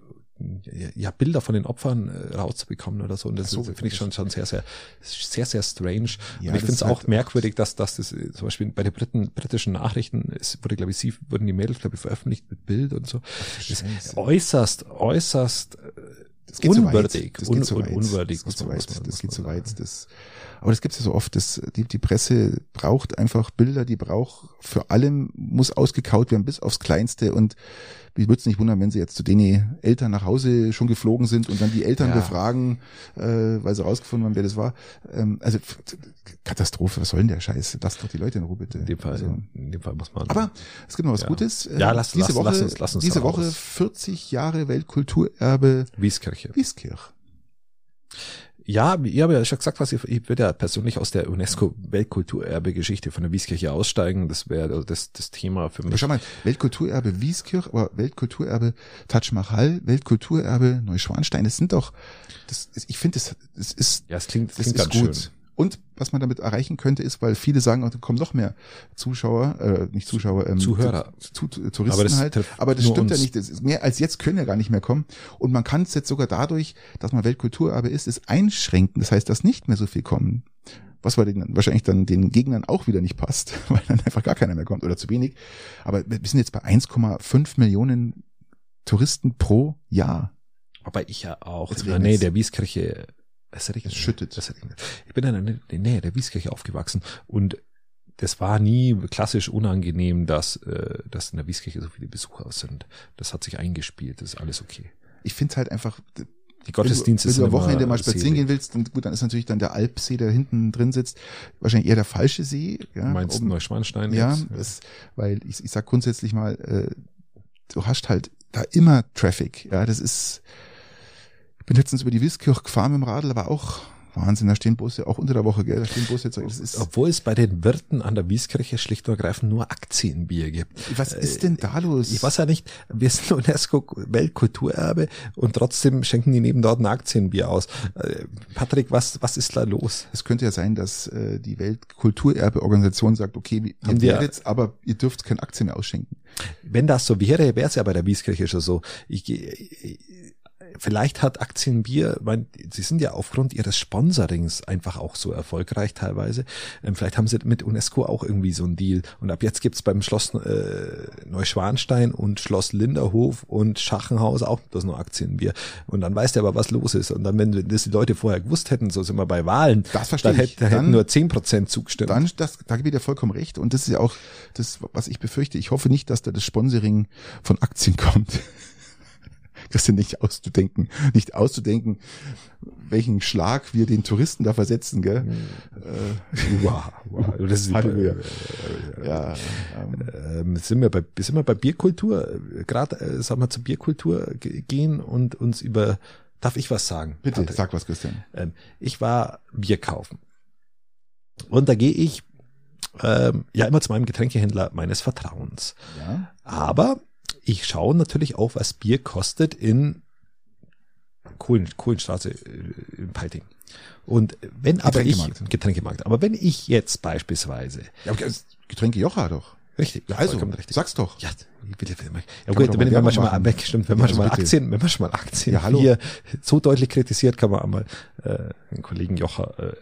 ja, Bilder von den Opfern äh, rauszubekommen oder so. Und das Ach so, finde ich schon, schon sehr, sehr, sehr, sehr strange. Ja, und ich finde es auch halt- merkwürdig, dass, dass das äh, zum Beispiel bei den Briten, britischen Nachrichten, es wurde, glaube ich, sie wurden die Mädels, glaube ich, veröffentlicht mit Bild und so. Das ist Scheiße. äußerst, äußerst äh, Das geht unwürdig. Zu weit. Das geht zu weit. Das geht zu weit. Das Das, aber das gibt's ja so oft. Das, die, die Presse braucht einfach Bilder, die braucht für allem, muss ausgekaut werden bis aufs Kleinste. Und mich würde es nicht wundern, wenn sie jetzt zu denen Eltern nach Hause schon geflogen sind und dann die Eltern Ja. befragen, äh, weil sie rausgefunden haben, wer das war. Ähm, also Katastrophe, was soll denn der Scheiß? Lasst doch die Leute in Ruhe bitte. In dem Fall, Also, in dem Fall muss man. aber es gibt noch was Ja. Gutes. Äh, Ja, lass- diese lass- Woche, lass uns- lass uns diese raus. Woche 40 Jahre Weltkulturerbe Wieskirche. Wieskirch. Ja, ich habe ja schon gesagt, was ich, ich würde ja persönlich aus der UNESCO-Weltkulturerbe-Geschichte von der Wieskirche aussteigen. Das wäre das, das Thema für Aber mich. schau mal, Weltkulturerbe Wieskirch, aber Weltkulturerbe Taj Mahal, Weltkulturerbe Neuschwanstein, das sind doch, das, ich finde, das, das ist, Ja, es klingt, das klingt ist ganz gut. schön. Und was man damit erreichen könnte, ist, weil viele sagen, oh, da kommen noch mehr Zuschauer, äh, nicht Zuschauer, ähm, Zuhörer. zu, zu, Touristen Aber das halt. Aber das stimmt ja uns. nicht. Das ist mehr als jetzt können ja gar nicht mehr kommen. Und man kann es jetzt sogar dadurch, dass man Weltkulturerbe ist, es einschränken. Das heißt, dass nicht mehr so viel kommen. Was bei den, wahrscheinlich dann den Gegnern auch wieder nicht passt, (laughs) weil dann einfach gar keiner mehr kommt oder zu wenig. Aber wir sind jetzt bei 1,5 Millionen Touristen pro Jahr. Aber ich ja auch regnet's. Nähe der Wieskirche. Es regnet. Es schüttet. Es regnet. Ich bin in der Nä- Nähe der Wieskirche aufgewachsen und das war nie klassisch unangenehm, dass, äh, dass in der Wieskirche so viele Besucher sind. Das hat sich eingespielt, das ist alles okay. Ich finde halt einfach, Die Gottesdienste wenn du, wenn du am Wochenende mal spazieren selig. gehen willst, dann gut, dann ist natürlich dann der Alpsee, der hinten drin sitzt, wahrscheinlich eher der falsche See. Ja, Du meinst um- Neuschwanstein Ja, jetzt? das, weil ich, ich sag grundsätzlich mal, äh, du hast halt da immer Traffic. Ja, das ist. Ich bin letztens über die Wiskirch gefahren mit dem Radl, aber auch Wahnsinn, da stehen Busse, auch unter der Woche, gell, da stehen Busse. jetzt, Das ist, Obwohl es bei den Wirten an der Wieskirche schlicht und ergreifend nur Aktienbier gibt. was ist denn da los? Ich weiß ja nicht, wir sind UNESCO-Weltkulturerbe und trotzdem schenken die neben dort ein Aktienbier aus. Äh, Patrick, was, was ist da los? Es könnte ja sein, dass äh, die Weltkulturerbeorganisation sagt, okay, ihr werdet, aber ihr dürft keine Aktien mehr ausschenken. Wenn das so wäre, wäre es ja bei der Wieskirche schon so. Ich, ich, vielleicht hat Aktienbier, mein, sie sind ja aufgrund ihres Sponsorings einfach auch so erfolgreich teilweise. Ähm, vielleicht haben sie mit UNESCO auch irgendwie so einen Deal. Und ab jetzt gibt's beim Schloss äh, Neuschwanstein und Schloss Linderhof und Schachenhaus auch bloß nur Aktienbier. Und dann weißt du aber, was los ist. Und dann, wenn das die Leute vorher gewusst hätten, so sind wir bei Wahlen, Das verstehe dann, hätte, dann hätten nur zehn Prozent zugestimmt. Dann, das, da gebe ich dir vollkommen recht. Und das ist ja auch das, was ich befürchte. Ich hoffe nicht, dass da das Sponsoring von Aktien kommt. Das sind nicht auszudenken, nicht auszudenken, welchen Schlag wir den Touristen da versetzen, gell? wow, wow. Das ist Halleluja. Ja, ähm, ähm, sind wir bei sind wir bei Bierkultur gerade äh, sagen wir zur Bierkultur ge- gehen und uns über darf ich was sagen bitte, Patrick? sag was, Christian. ähm, ich war Bier kaufen und da gehe ich ähm, ja immer zu meinem Getränkehändler meines Vertrauens Ja, aber ich schaue natürlich auch was Bier kostet in Kohlen, Kohlenstraße äh, in Peiting und wenn aber ich Getränkemarkt. Aber wenn ich jetzt beispielsweise ja okay, Getränke Jocha doch. richtig Ja, also, richtig sag's doch. Ja, bitte, bitte. Ja gut, wenn, wenn man schon mal machen. weg, stimmt, wenn Ja, man schon mal also. Aktien, wenn man schon mal Aktien Ja, hallo. hier so deutlich kritisiert, kann man einmal äh, den Kollegen Jocher äh, äh,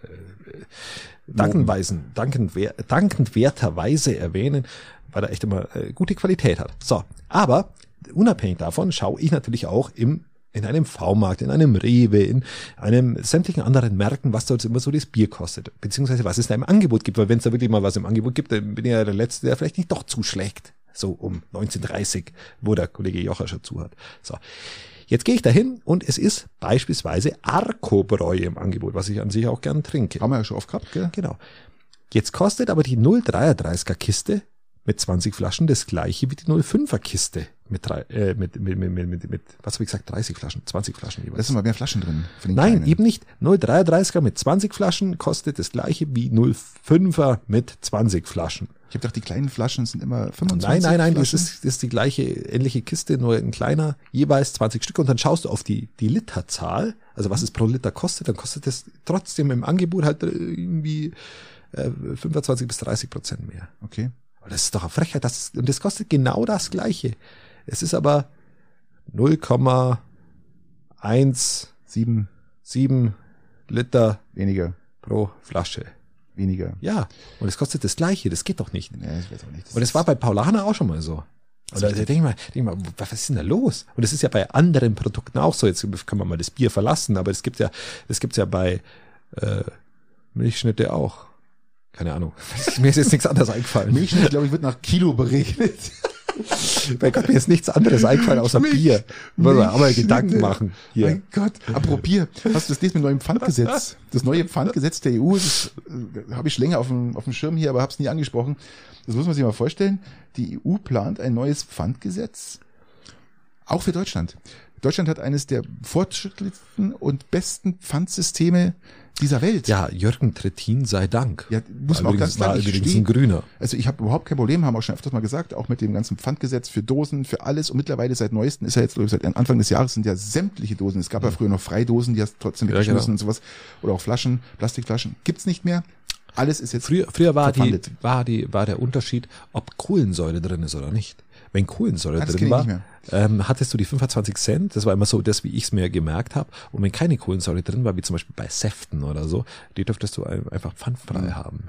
dankenweisen, dankend, dankendwerterweise erwähnen, weil er echt immer äh, gute Qualität hat. So, aber unabhängig davon schaue ich natürlich auch im in einem V-Markt, in einem Rewe, in einem sämtlichen anderen Märkten, was dort immer so das Bier kostet, beziehungsweise was es da im Angebot gibt, weil wenn es da wirklich mal was im Angebot gibt, dann bin ich ja der Letzte, der vielleicht nicht doch zuschlägt. So um 1930, wo der Kollege Jocher schon zu hat. So. Jetzt gehe ich dahin und es ist beispielsweise Arkobräu im Angebot, was ich an sich auch gern trinke. Haben wir ja schon oft gehabt, gell? Genau. Jetzt kostet aber die 0,33er Kiste mit 20 Flaschen das gleiche wie die 0,5er Kiste mit, drei, äh, mit, mit, mit, mit, mit, mit, was habe ich gesagt, 30 Flaschen, 20 Flaschen Da jeweils. sind mal mehr Flaschen drin. Nein, Kleinen. eben nicht. 0,33er mit 20 Flaschen kostet das gleiche wie 0,5er mit 20 Flaschen. Ich habe gedacht, die kleinen Flaschen sind immer 25 Nein, nein, nein, das ist, das ist die gleiche ähnliche Kiste, nur ein kleiner, jeweils 20 Stück und dann schaust du auf die, die Literzahl, also was es pro Liter kostet, dann kostet es trotzdem im Angebot halt irgendwie äh, 25 bis 30 Prozent mehr. Okay. Das ist doch eine Frechheit, das ist, und das kostet genau das gleiche. Es ist aber 0,17 Sieben Liter weniger, pro Flasche. weniger. Ja, und es kostet das gleiche, das geht doch nicht. Nee, ich weiß auch nicht. Das Und es war bei Paulaner auch schon mal so. Und da denke ich mal, denk mal, was ist denn da los? Und das ist ja bei anderen Produkten auch so. Jetzt kann man mal das Bier verlassen, aber es gibt ja, das gibt's ja bei äh, Milchschnitte auch. Keine Ahnung. (laughs) Mir ist jetzt nichts anderes eingefallen. Milchschnitt, glaube ich, wird nach Kilo berechnet. (laughs) Bei Gott, mir ist nichts anderes eingefallen außer Milch- Bier. Wollen wir aber. Gedanken machen. Hier. Mein Gott. Apropos Bier. Hast du das lesen mit neuem Pfandgesetz? Das neue Pfandgesetz der EU, das äh, habe ich länger auf dem, auf dem Schirm hier, aber habe es nie angesprochen. Das muss man sich mal vorstellen. Die EU plant ein neues Pfandgesetz. Auch für Deutschland. Deutschland hat eines der fortschrittlichsten und besten Pfandsysteme dieser Welt. Ja, Jürgen Trittin sei Dank. Ja, muss man auch ganz klar nicht übrigens ein Grüner. Also ich habe überhaupt kein Problem, haben auch schon öfters mal gesagt, auch mit dem ganzen Pfandgesetz für Dosen, für alles. Und mittlerweile seit neuesten ist ja jetzt, glaube ich, seit Anfang des Jahres sind ja sämtliche Dosen. Es gab ja früher noch Freidosen, die hast trotzdem Ja, weggeschmissen genau. und sowas. Oder auch Flaschen, Plastikflaschen. Gibt's nicht mehr. Alles ist jetzt Früher, früher war, die, war, die, war der Unterschied, ob Kohlensäure drin ist oder nicht. Wenn Kohlensäure Ah, das drin war, ähm, hattest du die 25 Cent, das war immer so das, wie ich es mir gemerkt habe. Und wenn keine Kohlensäure drin war, wie zum Beispiel bei Säften oder so, die dürftest du ein- einfach pfandfrei Mhm. haben.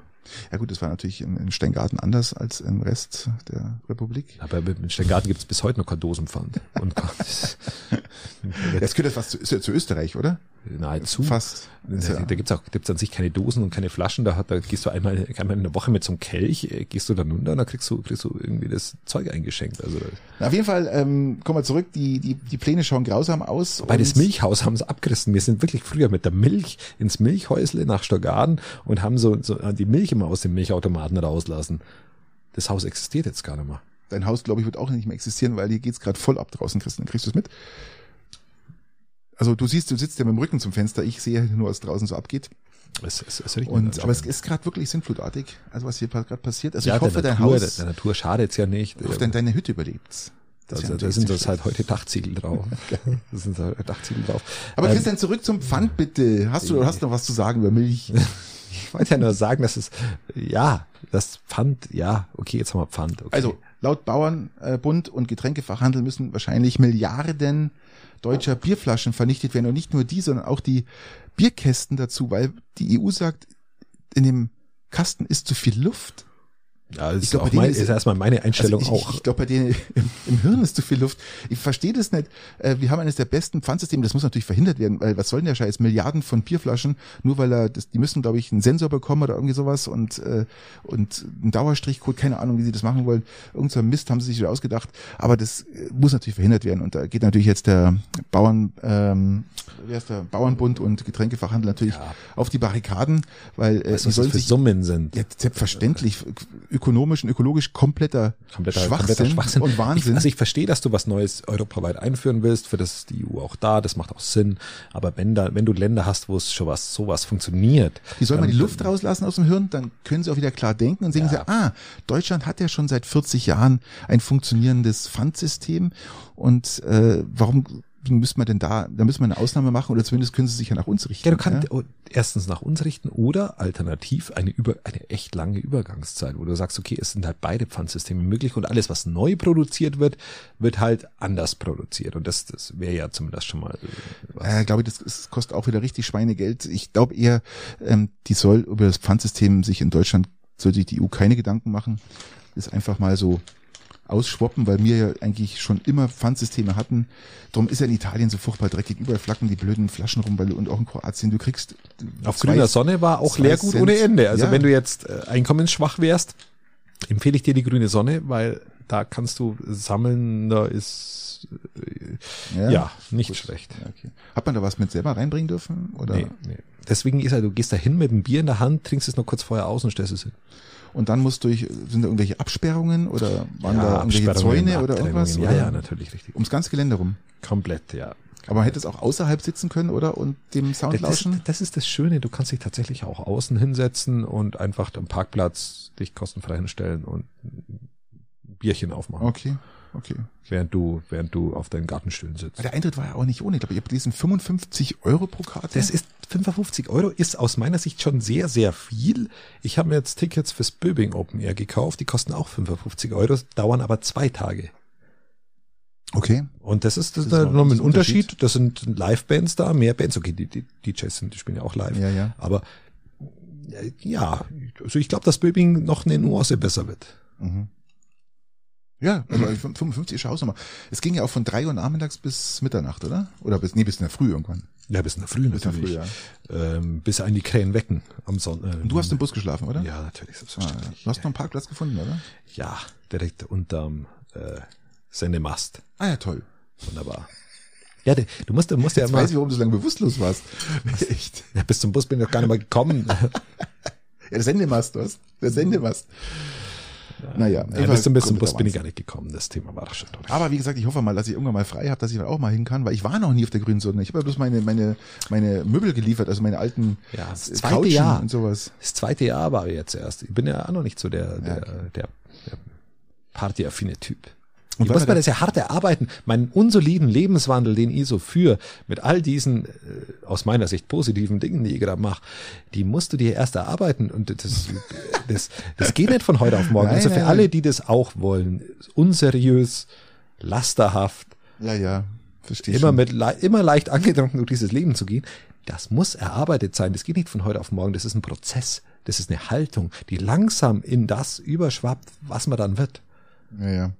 Ja gut, das war natürlich in, in Steingarten anders als im Rest der Republik. Aber mit Steingarten gibt es bis heute noch kein Dosenpfand. Und (laughs) Jetzt gehört das was zu, ist ja zu Österreich, oder? nahezu. Fast. Da, da gibt's auch gibt's an sich keine Dosen und keine Flaschen. Da, hat, da gehst du einmal, einmal in der Woche mit so einem Kelch, äh, gehst du dann runter und dann kriegst du, kriegst du irgendwie das Zeug eingeschenkt. Also Na, auf jeden Fall, ähm, kommen wir zurück, die, die, die Pläne schauen grausam aus. bei das Milchhaus haben sie abgerissen. Wir sind wirklich früher mit der Milch ins Milchhäusle nach Stockarden und haben so, so die Milch immer aus dem Milchautomaten rauslassen. Das Haus existiert jetzt gar nicht mehr. Dein Haus, glaube ich, wird auch nicht mehr existieren, weil hier geht's gerade voll ab draußen, Christian. Kriegst du es mit? Also du siehst, du sitzt ja mit dem Rücken zum Fenster. Ich sehe nur, was draußen so abgeht. Es, es, es Und aber es ist gerade wirklich sinnflutartig, also was hier gerade passiert. Also ja, ich hoffe, der dein Natur, Haus, der, der Natur schadet's ja nicht. hoffe, dein, deine Hütte überlebt's. Das also, wäre da sind das halt heute Dachziegel drauf. (laughs) Da sind halt Dachziegel drauf. Aber Ähm, Christian, zurück zum Pfand bitte. Hast du, hast du noch was zu sagen über Milch? (laughs) Ich wollte ja nur sagen, dass es, ja, das Pfand, ja, okay, jetzt haben wir Pfand. Okay. Also, laut Bauernbund und Getränkefachhandel müssen wahrscheinlich Milliarden deutscher Bierflaschen vernichtet werden. Und nicht nur die, sondern auch die Bierkästen dazu, weil die EU sagt, in dem Kasten ist zu viel Luft. Ja, das ich ist, glaub, bei auch mein, ist- ist erstmal meine Einstellung Also ich, auch. Ich glaube, bei denen im, im Hirn ist zu viel Luft. Ich verstehe das nicht. Äh, Wir haben eines der besten Pfandsysteme. Das muss natürlich verhindert werden, weil was soll denn der Scheiß? Milliarden von Bierflaschen, nur weil er, das, die müssen, glaube ich, einen Sensor bekommen oder irgendwie sowas und äh, und einen Dauerstrichcode, keine Ahnung, wie sie das machen wollen. Irgend so ein Mist haben sie sich wieder ausgedacht. Aber das äh, muss natürlich verhindert werden. Und da geht natürlich jetzt der Bauern, ähm, wer ist der Bauernbund und Getränkefachhandel natürlich Ja. auf die Barrikaden, weil äh, Weißt die was sollen sich Summen sind? ja, selbstverständlich ökonomisch und ökologisch kompletter, Kompletter, Schwachsinn, kompletter Schwachsinn und Wahnsinn. Ich, also ich verstehe, dass du was Neues europaweit einführen willst, für das ist die EU auch da, das macht auch Sinn. Aber wenn da, wenn du Länder hast, wo es schon was, sowas funktioniert. die soll man die Luft rauslassen aus dem Hirn, dann können sie auch wieder klar denken und sehen Ja. sie, ah, Deutschland hat ja schon seit 40 Jahren ein funktionierendes Pfandsystem und äh, warum müssen wir denn da, da müssen wir eine Ausnahme machen oder zumindest können sie sich ja nach uns richten. Ja, du kannst oh, erstens nach uns richten oder alternativ eine über eine echt lange Übergangszeit, wo du sagst, okay, es sind halt beide Pfandsysteme möglich und alles, was neu produziert wird, wird halt anders produziert. Und das, das wäre ja zumindest schon mal was. Äh, glaube ich, das, das kostet auch wieder richtig Schweinegeld. Ich glaube eher, ähm, die soll über das Pfandsystem sich in Deutschland, soll sich die EU keine Gedanken machen. Das einfach mal so ausschwoppen, weil wir ja eigentlich schon immer Pfandsysteme hatten. Darum ist ja in Italien so furchtbar dreckig. Überall flacken die blöden Flaschen rum, weil und auch in Kroatien, du kriegst Auf zwei- grüner Sonne war auch Leergut Cent. ohne Ende. Also Ja. wenn du jetzt äh, einkommensschwach wärst, empfehle ich dir die grüne Sonne, weil da kannst du sammeln, da ist äh, ja, nicht schlecht. Ja, okay. Hat man da was mit selber reinbringen dürfen? Oder? Nee, nee. Deswegen ist er, du gehst da hin mit einem Bier in der Hand, trinkst es noch kurz vorher aus und stellst es hin. Und dann muss durch, sind da irgendwelche Absperrungen oder waren da irgendwelche Zäune oder irgendwas? Ja, ja, natürlich, richtig. Ums ganze Gelände rum. Komplett, ja. Aber man hätte es auch außerhalb sitzen können, oder? Und dem Sound Das, lauschen? das ist das Schöne, du kannst dich tatsächlich auch außen hinsetzen und einfach am Parkplatz dich kostenfrei hinstellen und ein Bierchen aufmachen, Okay, okay. während du, während du auf deinen Gartenstühlen sitzt. Aber der Eintritt war ja auch nicht ohne. Ich glaube, ich habe gelesen, 55 Euro pro Karte. Das ist 55 Euro ist aus meiner Sicht schon sehr, sehr viel. Ich habe mir jetzt Tickets fürs Böbing Open Air gekauft, die kosten auch 55 Euro, dauern aber zwei Tage. okay. Und das ist, das Das ist ist auch- noch das ein ist ein Unterschied. Unterschied. Das sind Live-Bands da, mehr Bands. Okay, die, die DJs sind, die spielen ja auch live. Ja, ja. Aber äh, ja, also ich glaube, dass Böbing noch eine Nuance besser wird. Mhm. Ja, also 55 ist Hausnummer. Es ging ja auch von drei Uhr nachmittags bis Mitternacht, oder? Oder bis, nee, bis in der Früh irgendwann. Ja, bis in der Früh Bis in der natürlich. Früh, ja. ähm, bis einen die Krähen wecken am Sonntag. Und du hast im Bus geschlafen, oder? Ja, natürlich, Ah, ja. selbstverständlich. Du hast noch einen Parkplatz gefunden, oder? ja, direkt unterm äh, Sendemast. Ah ja, toll. Wunderbar. Ja, du musst, du musst ja immer, weiß ich, warum du so lange bewusstlos warst. (laughs) Echt. ja, bis zum Bus bin ich noch gar nicht mal gekommen. (laughs) Ja, der Sendemast, was? Der Sendemast. Naja, Ja, bis zum, zum Bus bin ich gar nicht gekommen. Das Thema war doch schon durch. Aber wie gesagt, ich hoffe mal, dass ich irgendwann mal frei habe, dass ich auch mal hin kann, weil ich war noch nie auf der grünen Sonne. Ich habe ja bloß meine, meine, meine Möbel geliefert, also meine alten Ja, das äh, zweite Couchen Jahr. und sowas. Das zweite Jahr war jetzt erst. Ich bin ja auch noch nicht so der, der, okay. der, der partyaffine Typ. Und muss da- das ja hart erarbeiten. Meinen unsoliden Lebenswandel, den ich so führe, mit all diesen, äh, aus meiner Sicht positiven Dingen, die ich gerade mache, die musst du dir erst erarbeiten. Und das, das, das geht nicht von heute auf morgen. Nein, also für nein, alle, die das auch wollen, unseriös, lasterhaft, Ja, ja, verstehe immer schon. mit le immer leicht angetrunken durch dieses Leben zu gehen, das muss erarbeitet sein. Das geht nicht von heute auf morgen. Das ist ein Prozess. Das ist eine Haltung, die langsam in das überschwappt, was man dann wird. Ja, ja.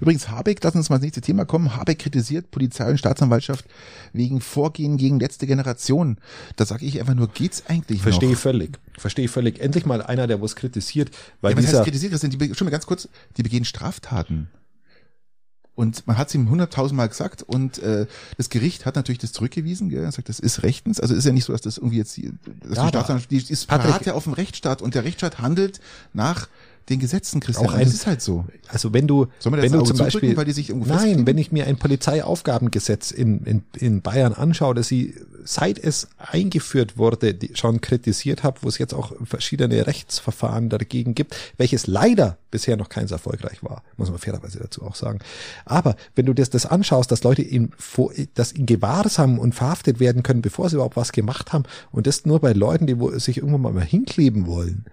Übrigens, Habeck, lass uns mal ins nächste Thema kommen. Habeck kritisiert Polizei und Staatsanwaltschaft wegen Vorgehen gegen letzte Generation. Da sage ich einfach nur, geht's eigentlich Verstehe noch? völlig. Verstehe völlig. Endlich mal einer, der was kritisiert, weil Ja, was heißt dieser, kritisiert, Christian? Die, be- schon mal ganz kurz, die begehen Straftaten. Und man hat es ihm hunderttausendmal gesagt und äh, das Gericht hat natürlich das zurückgewiesen, gell? Er sagt, das ist rechtens. Also ist ja nicht so, dass das irgendwie jetzt die, dass Ja, die Staatsanwaltschaft, die ist Patrick- parat ja auf dem Rechtsstaat und der Rechtsstaat handelt nach den Gesetzen, Christian. Auch ein- das ist halt so. also wenn du, wenn du zum Beispiel, weil die sich irgendwo nein, wenn ich mir ein Polizeiaufgabengesetz in, in, in Bayern anschaue, dass sie, seit es eingeführt wurde, die schon kritisiert habe, wo es jetzt auch verschiedene Rechtsverfahren dagegen gibt, welches leider bisher noch keins erfolgreich war, muss man fairerweise dazu auch sagen. Aber wenn du das, das anschaust, dass Leute in, vor, dass in Gewahrsam und verhaftet werden können, bevor sie überhaupt was gemacht haben, und das nur bei Leuten, die wo, sich irgendwann mal hinkleben wollen,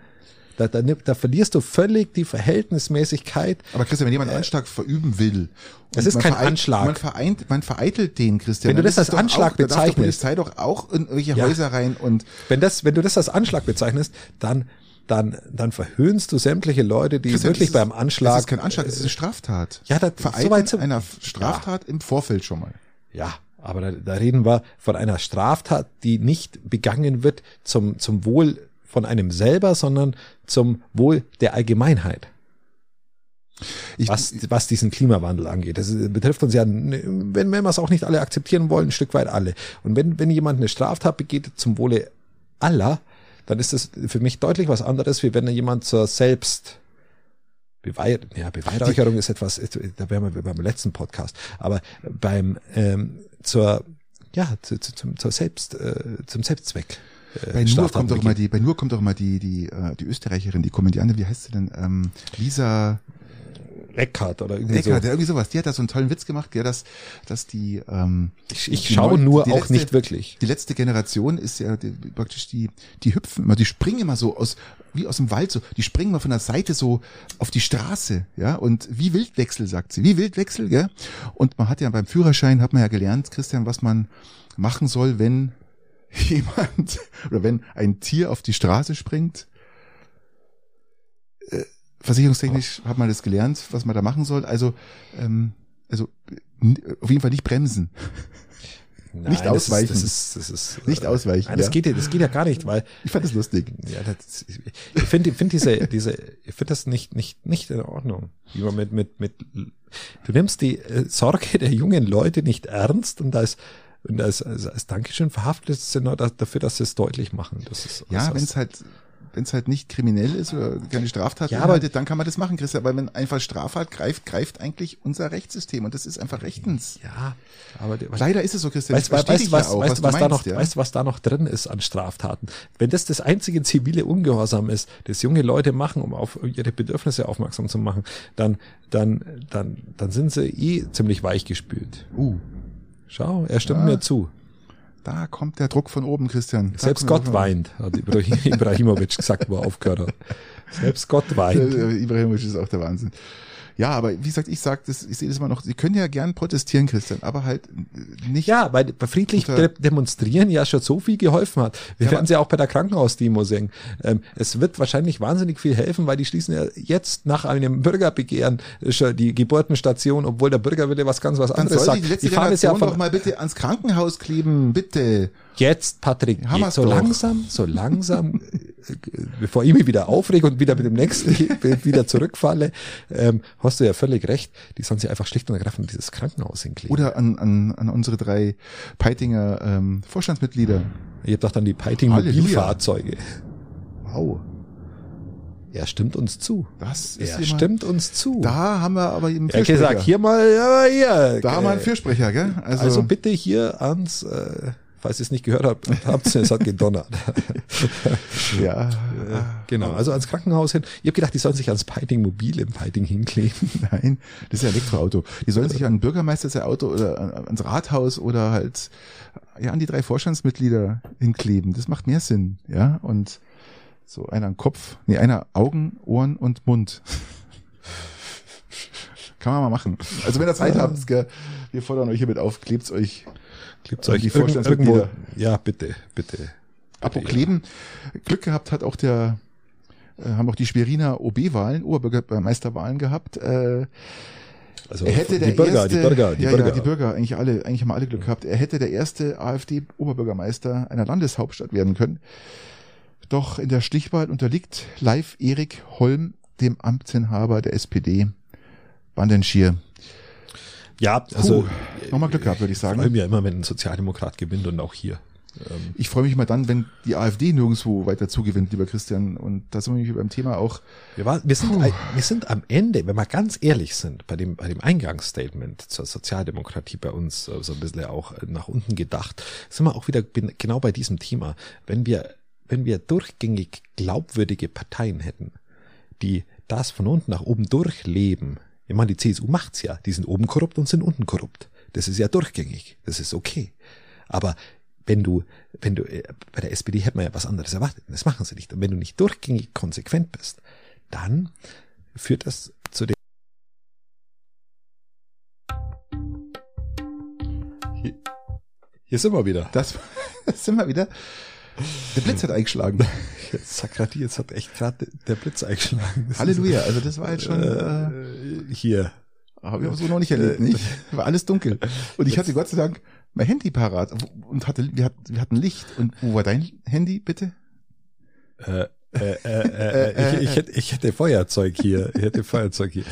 da, da, da verlierst du völlig die Verhältnismäßigkeit. Aber Christian, wenn jemand einen Anschlag verüben will, Das ist kein Anschlag. Man vereint, man vereitelt den, Christian. Wenn du das als Anschlag auch, da bezeichnest. Polizei doch auch in irgendwelche Ja. Häuser rein und Wenn das, wenn du das als Anschlag bezeichnest, dann, dann, dann verhöhnst du sämtliche Leute, die Christian, wirklich das ist- beim Anschlag. Das ist kein Anschlag, das ist eine Straftat. Ja, da- Vereiteln sind- einer Straftat im Vorfeld schon mal. Ja, aber da, da reden wir von einer Straftat, die nicht begangen wird zum, zum Wohl von einem selber, sondern zum Wohl der Allgemeinheit. Ich, was, was diesen Klimawandel angeht. Das betrifft uns ja, wenn, wenn wir es auch nicht alle akzeptieren wollen, ein Stück weit alle. Und wenn, wenn jemand eine Straftat begeht zum Wohle aller, dann ist das für mich deutlich was anderes, wie wenn jemand zur Selbst ja, Beweihräucherung ist etwas, da wären wir beim letzten Podcast, aber beim ähm, zur ja zu, zu, zum zur Selbst äh, zum Selbstzweck. Äh, bei Nur kommt doch immer begeht. die, bei Nur kommt doch immer die, die, äh, die Österreicherin, die Komödiante, wie heißt sie denn? Ähm, Lisa Eckhardt oder irgendwie Eckert, so. irgendwie sowas. Die hat da so einen tollen Witz gemacht, gell, dass, dass die, ähm, Ich, ich die schaue neu- nur auch letzte- nicht wirklich. Die letzte Generation ist ja die, praktisch die, die hüpfen immer, die springen immer so aus, wie aus dem Wald so, die springen mal von der Seite so auf die Straße, ja, und wie Wildwechsel, sagt sie, wie Wildwechsel, gell? Und man hat ja beim Führerschein, hat man ja gelernt, Christian, was man machen soll, wenn (laughs) jemand oder wenn ein Tier auf die Straße springt. Äh, Versicherungstechnisch hat man das gelernt, was man da machen soll. Also, ähm, also auf jeden Fall nicht bremsen. Nein, Nicht das ausweichen. Ist, das ist, das ist, Nicht äh, ausweichen, Nein, das ja. geht ja, das geht ja gar nicht, weil Ich fand das lustig. ja, das, ich finde, ich finde diese, diese, ich finde das nicht, nicht, nicht in Ordnung. Wie man mit, mit, mit, du nimmst die äh, Sorge der jungen Leute nicht ernst und als, und als, als, als Dankeschön verhaftet sie nur da- dafür, dass sie es deutlich machen. Das ist Ja, wenn es halt, wenn es halt nicht kriminell ist oder keine Straftat Ja, beinhaltet, dann kann man das machen, Christian. Aber wenn einfach Straftat greift, greift eigentlich unser Rechtssystem und das ist einfach rechtens. ja, aber der- Leider ist es so, Christian. Weißt, weißt, weißt, ja auch, weißt, du was, da meinst, noch, ja. weißt, was da noch drin ist an Straftaten? Wenn das das einzige zivile Ungehorsam ist, das junge Leute machen, um auf ihre Bedürfnisse aufmerksam zu machen, dann, dann, dann, dann sind sie eh ziemlich weichgespült. Uh, Schau, er stimmt Ja. mir zu. da kommt der Druck von oben, Christian. Da Selbst Gott weint, hat Ibrahim, (laughs) Ibrahimovic gesagt, wo er aufgehört hat. Selbst Gott weint. Ibrahimovic ist auch der Wahnsinn. Ja, aber wie gesagt, ich sag das, ich sehe das immer noch, Sie können ja gern protestieren, Christian, aber halt nicht. Ja, weil bei friedlich Unter- de demonstrieren ja schon so viel geholfen hat. Wir Ja, werden sie auch bei der Krankenhausdemo sehen. Ähm, es wird wahrscheinlich wahnsinnig viel helfen, weil die schließen ja jetzt nach einem Bürgerbegehren schon die Geburtenstation, obwohl der Bürgerwille was ganz was anderes sagt. die letzte die fahren es ja von doch mal bitte ans Krankenhaus kleben, bitte. Jetzt, Patrick, wir's so doch. langsam, so langsam, äh, bevor ich mich wieder aufrege und wieder mit dem nächsten (laughs) wieder zurückfalle, ähm, hast du ja völlig recht. Die sollen sich einfach schlicht und ergreifend dieses Krankenhaus hinkleben. Oder an, an, an unsere drei Peitinger ähm, Vorstandsmitglieder. Ihr habt doch dann die Peiting. Mobilfahrzeuge. Wow. Er stimmt uns zu. Das ist Er jemand- stimmt uns zu. Da haben wir aber einen er hat Fürsprecher. gesagt, hier mal, ja, hier. da haben wir einen äh, Fürsprecher, gell? Also, Also, bitte hier ans, äh, falls ihr es nicht gehört habt, (laughs) habt ihr, es hat gedonnert. (laughs) ja, genau, also ans Krankenhaus hin. Ich habe gedacht, die sollen sich ans Piting Mobil im Piting hinkleben. (laughs) nein, das ist ja Elektroauto. Die sollen sich an Bürgermeister sein Auto oder an- ans Rathaus oder halt ja an die drei Vorstandsmitglieder hinkleben. Das macht mehr Sinn, ja? Und so einer am Kopf, nee, einer Augen, Ohren und Mund. Kann man mal machen. Also wenn ihr Zeit habt, gell, wir fordern euch hiermit auf, klebt's euch Klebt's Und euch die irgendwo, Vorstandsmitglieder. ja, bitte, bitte. Apropos Kleben, Glück gehabt hat auch der, äh, haben auch die Schweriner OB-Wahlen, Oberbürgermeisterwahlen gehabt. Äh, Also er hätte die der Bürger, erste, die Bürger, die ja, Bürger. ja, die Bürger, eigentlich alle, eigentlich haben alle Glück gehabt. Er hätte der erste AfD-Oberbürgermeister einer Landeshauptstadt werden können. Doch in der Stichwahl unterliegt Live Erik Holm dem Amtsinhaber der SPD, Bandenschier. Ja, also Puh, nochmal Glück gehabt, würde ich sagen. allem ja immer, wenn ein Sozialdemokrat gewinnt und auch hier. Ähm, Ich freue mich mal dann, wenn die AfD nirgendwo weiter zugewinnt, lieber Christian. Und da sind wir nämlich beim Thema auch. Wir, war, wir, sind, wir sind am Ende, wenn wir ganz ehrlich sind, bei dem, bei dem Eingangsstatement zur Sozialdemokratie bei uns äh, so ein bisschen auch äh, nach unten gedacht, sind wir auch wieder genau bei diesem Thema. Wenn wir, wenn wir durchgängig glaubwürdige Parteien hätten, die das von unten nach oben durchleben, ich meine, die CSU macht's ja, die sind oben korrupt und sind unten korrupt. Das ist ja durchgängig, das ist okay. Aber wenn du, wenn du, äh, bei der SPD hätte man ja was anderes erwartet. Das machen sie nicht. Und wenn du nicht durchgängig konsequent bist, dann führt das zu dem. Hier, hier sind wir wieder. Das, das (laughs) sind wir wieder. Der Blitz hat eingeschlagen. (laughs) Sakrati, jetzt hat echt gerade der Blitz eingeschlagen. Das Halleluja. Also das war jetzt schon. Äh, äh, hier. Habe ich so noch nicht erlebt, nicht? War alles dunkel. Und ich hatte Gott sei Dank mein Handy parat und hatte, wir hatten, wir hatten Licht. Und wo war dein Handy, bitte? Äh, äh, äh, äh, ich, ich, hätte, ich hätte Feuerzeug hier. Ich hätte Feuerzeug hier.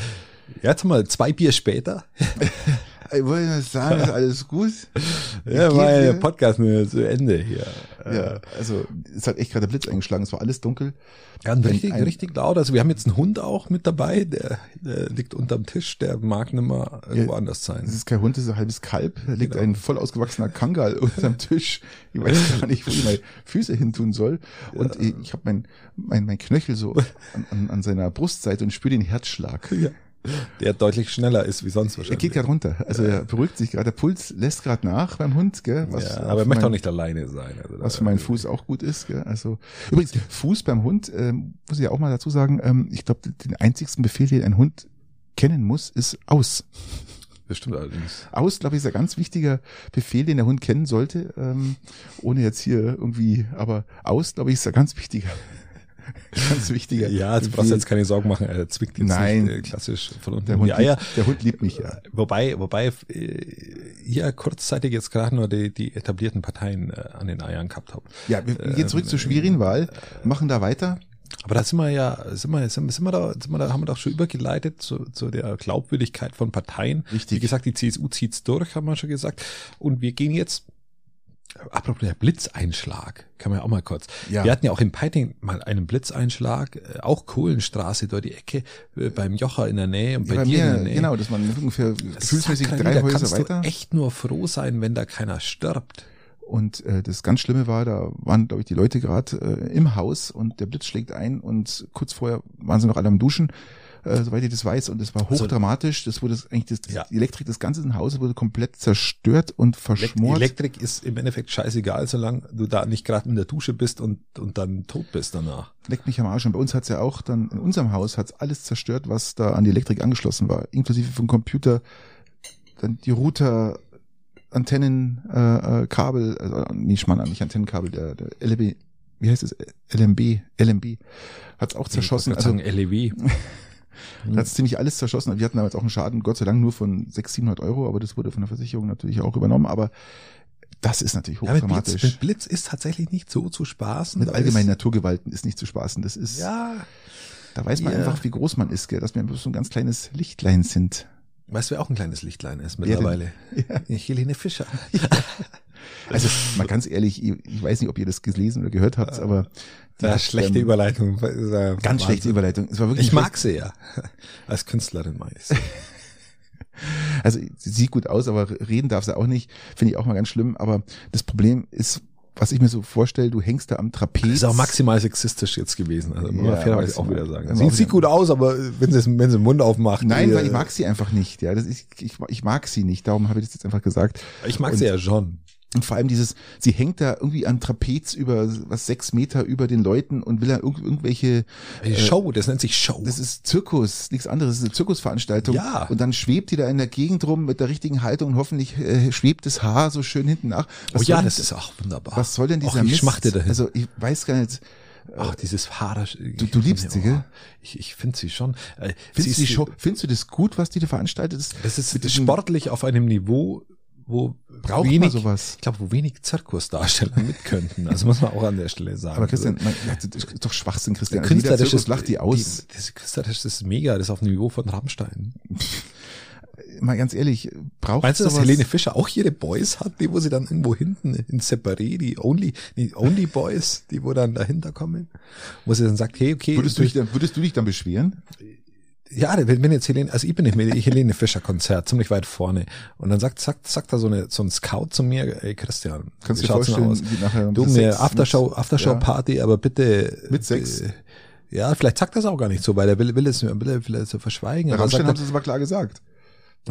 Jetzt mal zwei Bier später. (laughs) Ich wollte nur sagen, ist alles gut. (laughs) Ja, war ja dir? Podcast nur zu Ende hier. Ja, also es hat echt gerade der Blitz eingeschlagen. Es war alles dunkel. Ja, und richtig, ein- richtig laut. Also wir haben jetzt einen Hund auch mit dabei, der, der liegt unterm Tisch, der mag nicht mehr irgendwo Ja, anders sein. Es ist kein Hund, es ist ein halbes Kalb. Da liegt Genau. ein voll ausgewachsener Kangal (laughs) unterm Tisch. Ich weiß gar nicht, wo ich meine Füße hin tun soll. Und ich, ich habe mein, mein, mein Knöchel so an, an, an seiner Brustseite und spüre den Herzschlag. Ja. Der deutlich schneller ist wie sonst Er wahrscheinlich. geht gerade runter. Also er beruhigt sich gerade. Der Puls lässt gerade nach beim Hund, gell? Was ja, aber er möchte mein- auch nicht alleine sein. Also Was für meinen Fuß auch gut ist. Gell? Also übrigens Fuß beim Hund ähm, muss ich ja auch mal dazu sagen. Ähm, ich glaube, den einzigsten Befehl, den ein Hund kennen muss, ist aus. Das stimmt allerdings. Aus, glaube ich, ist ein ganz wichtiger Befehl, den der Hund kennen sollte, ähm, ohne jetzt hier irgendwie, aber aus, glaube ich, ist ein ganz wichtiger, (laughs) ganz wichtiger. Ja, jetzt brauchst du Befehl. jetzt keine Sorgen machen, er zwickt jetzt Nein. nicht äh, klassisch von unten der Hund, die Eier. liebt, der Hund liebt mich ja. Wobei, wobei äh, ihr kurzzeitig jetzt gerade nur die, die etablierten Parteien äh, an den Eiern gehabt habt. Ja, wir, gehen zurück zur Schwerin-Wahl, machen da weiter. Aber da sind wir ja, sind wir, sind, sind wir da, sind wir da, haben wir doch schon übergeleitet zu, zu der Glaubwürdigkeit von Parteien. Richtig. Wie gesagt, die CSU zieht's durch, haben wir schon gesagt. Und wir gehen jetzt, apropos der Blitzeinschlag, kann man ja auch mal kurz. Ja. Wir hatten ja auch in Peiting mal einen Blitzeinschlag, äh, auch Kohlenstraße durch die Ecke, äh, beim Jocher in der Nähe und Ja, bei bei dir in mir, der Nähe. genau, dass man ungefähr gefühlsmäßig drei Häuser kannst weiter. du echt nur froh sein, wenn da keiner stirbt. Und äh, das ganz Schlimme war, da waren, glaube ich, die Leute gerade äh, im Haus und der Blitz schlägt ein und kurz vorher waren sie noch alle am Duschen, äh, soweit ich das weiß. Und es war Also- hochdramatisch. Das wurde eigentlich das, Ja. die Elektrik des ganzen Hauses wurde komplett zerstört und verschmort. Elektrik ist im Endeffekt scheißegal, solange du da nicht gerade in der Dusche bist und, und dann tot bist danach. Leckt mich am Arsch. Und bei uns hat's ja auch dann, in unserem Haus hat's alles zerstört, was da an die Elektrik angeschlossen war. Inklusive vom Computer, dann die Router, Antennen, äh, äh, Kabel, also nicht Schmarrn, nicht Antennenkabel, der, der LB, wie heißt es? LMB, LMB, hat's auch zerschossen. Ich Also sagen, LEW. (laughs) da hat's ziemlich alles zerschossen. Wir hatten damals auch einen Schaden, Gott sei Dank nur von 600, 700 Euro, aber das wurde von der Versicherung natürlich auch übernommen. Aber das ist natürlich Ja, mit Blitz, hochdramatisch. mit Blitz ist tatsächlich nicht so zu spaßen. mit allgemeinen Naturgewalten ist nicht zu spaßen. Das ist, Ja, Da weiß man Ja. einfach, wie groß man ist, gell? dass wir so ein ganz kleines Lichtlein sind. weißt du, wer auch ein kleines Lichtlein ist mittlerweile? Helene Fischer. (laughs) Also mal ganz ehrlich, ich ich weiß nicht, ob ihr das gelesen oder gehört habt, aber Ja, schlechte ähm, Überleitung. Ganz Wahnsinn. schlechte Überleitung. Es war wirklich Ich mag sie ja. (laughs) Als Künstlerin mag ich sie. (laughs) Also sie sieht gut aus, aber reden darf sie auch nicht. Finde ich auch mal ganz schlimm. Aber das Problem ist, was ich mir so vorstelle, du hängst da am Trapez. Ist auch maximal sexistisch jetzt gewesen. Also muss Ja, man fairerweise auch wieder sagen. Sie sieht gut aus, aber wenn sie, wenn sie den Mund aufmacht. Nein, die, weil ich äh, mag sie einfach nicht. Ja, das ist, ich, ich mag sie nicht. Darum habe ich das jetzt einfach gesagt. Ich mag Und- sie ja schon. Und vor allem dieses, sie hängt da irgendwie an Trapez über was sechs Meter über den Leuten und will da irg irgendwelche, Die Show, das nennt sich Show. das ist Zirkus, nichts anderes, das ist eine Zirkusveranstaltung. Ja. Und dann schwebt die da in der Gegend rum mit der richtigen Haltung und hoffentlich äh, schwebt das Haar so schön hinten nach. oh Was ja, soll das denn- ist auch wunderbar. Was soll denn dieser Och, ich Mist? dahin. Also ich weiß gar nicht. Ach, dieses Haar. Du- du liebst sie, gell? Ich, ich finde sie schon. Äh, Findest sie Show, findest du das gut, was die da veranstaltet? Das, Das ist sportlich auf einem Niveau, wo Braucht man wenig, sowas? ich glaube, wo wenig Zirkusdarsteller (laughs) mit könnten. Also muss man auch an der Stelle sagen. Aber Christian, man, das ist doch Schwachsinn, Christian. also, Also künstlerisch Zirkus ist, lacht die aus. Die, das künstlerisch ist mega, das ist auf dem Niveau von Rammstein. Mal ganz ehrlich, braucht Meinst du, dass? Helene Fischer auch ihre Boys hat, die wo sie dann irgendwo hinten in Separé, die Only, die Only Boys, die wo dann dahinter kommen, wo sie dann sagt, hey, okay, Würdest du dich dann, würdest du dich dann beschweren? Ja, wenn wenn jetzt Helene, also ich bin nicht mit Helene Fischer Konzert, ziemlich weit vorne. Und dann sagt, sagt, sagt da so eine, so ein Scout zu mir, ey Christian, Kannst du dir vorstellen, wie nachher Du mir Aftershow, Aftershow ja. Party, aber bitte. Mit Sex? äh, Ja, vielleicht sagt das auch gar nicht so, weil er will, will es, will, will es so verschweigen. Aber sagt haben sie es aber klar gesagt.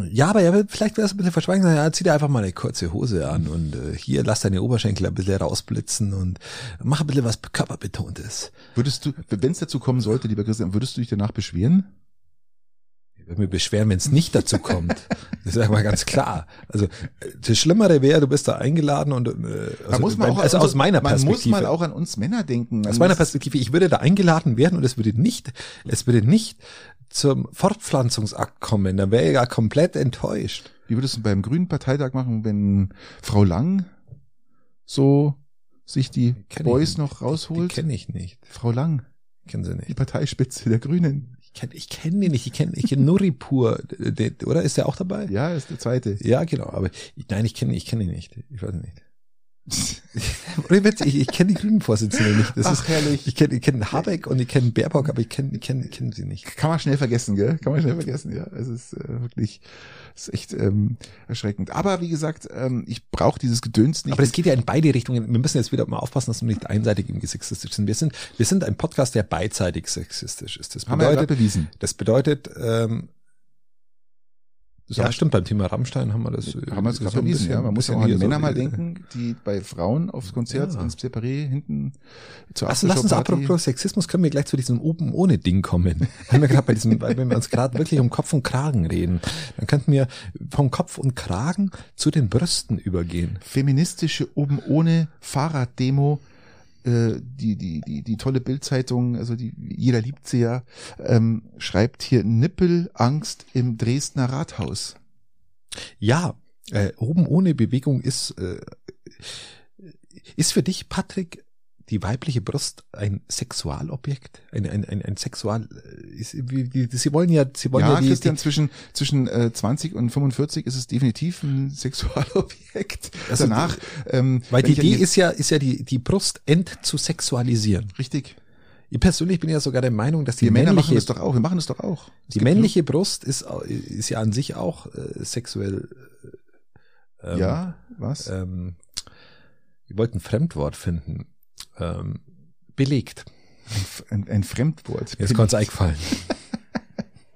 ja, aber er will, vielleicht will er es ein bisschen verschweigen, ja, zieh dir einfach mal eine kurze Hose an und äh, hier lass deine Oberschenkel ein bisschen rausblitzen und mach ein bisschen was körperbetontes. Würdest du, wenn es dazu kommen sollte, lieber Christian, würdest du dich danach beschweren? Ich würde mich beschweren, wenn es nicht dazu kommt. Das ist ja mal ganz klar. Also das Schlimmere wäre, du bist da eingeladen und äh, also, muss man auch also aus meiner man muss Perspektive. mal auch an uns Männer denken. Aus meiner Perspektive, ich würde da eingeladen werden und es würde nicht, es würde nicht zum Fortpflanzungsakt kommen. Da wäre ich ja komplett enttäuscht. Wie würdest du beim Grünen Parteitag machen, wenn Frau Lang so sich die Boys noch Die rausholt? kenne ich nicht. Frau Lang, Kennen sie die nicht. Parteispitze der Grünen. Ich kenne ich kenn die nicht. Ich kenne ich kenn Nuripur, der- oder? Ist der auch dabei? Ja, ist der zweite. Ja, genau. Aber ich, nein, ich kenne ich kenne ihn nicht. Ich weiß nicht. Ich, ich kenne die Grünen-Vorsitzende nicht. Das Ach, ist, herrlich. ich kenne ich kenn Habeck und ich kenne Baerbock, aber ich kenne ich kenn, ich kenn sie nicht. Kann man schnell vergessen, gell? Kann man schnell vergessen, ja. Es ist äh, wirklich, es ist echt ähm, erschreckend. Aber wie gesagt, ähm, ich brauche dieses Gedöns nicht. Aber es geht ja in beide Richtungen. Wir müssen jetzt wieder mal aufpassen, dass wir nicht einseitig irgendwie sexistisch sind. Wir sind, wir sind ein Podcast, der beidseitig sexistisch ist. Das haben wir ja bedeutet, bewiesen. das bedeutet, ähm, Das ja, stimmt, beim Thema Rammstein haben wir das. äh, Haben wir es so gerade ein bisschen- ja. Man muss ja auch an die hier so, Männer mal äh, denken, die bei Frauen aufs Konzert Ja. ins Separé hinten zur Lass, lass uns apropos Sexismus, können wir gleich zu diesem oben ohne Ding kommen. (laughs) Wenn wir gerade bei diesem, weil wenn wir uns gerade wirklich um Kopf und Kragen reden, dann könnten wir vom Kopf und Kragen zu den Brüsten übergehen. feministische oben ohne Fahrraddemo, äh, die, die, die, die tolle Bildzeitung, also die, jeder liebt sie ja, ähm, schreibt hier Nippelangst im Dresdner Rathaus. Ja, äh, oben ohne Bewegung ist, äh, ist für dich, Patrick, die weibliche Brust ein Sexualobjekt? Ein, ein, ein, ein Sexual, äh, ist, wie, wie, sie wollen ja, sie wollen ja, Ja, die, Christian, die zwischen, zwischen äh, 20 und 45 ist es definitiv ein (laughs) Sexualobjekt. Also Danach, ähm, weil die Idee ist ja, ist ja die, die Brust entzusexualisieren. Richtig. Ich persönlich bin ja sogar der Meinung, dass die Wir Männer machen das doch auch. Wir machen das doch auch. Es die männliche Brust ist, au- ist ja an sich auch äh, sexuell, äh, ähm, ja, was? ähm, ich wollte ein Fremdwort finden, ähm, belegt. Ein, ein Fremdwort. Jetzt konnte es eingefallen.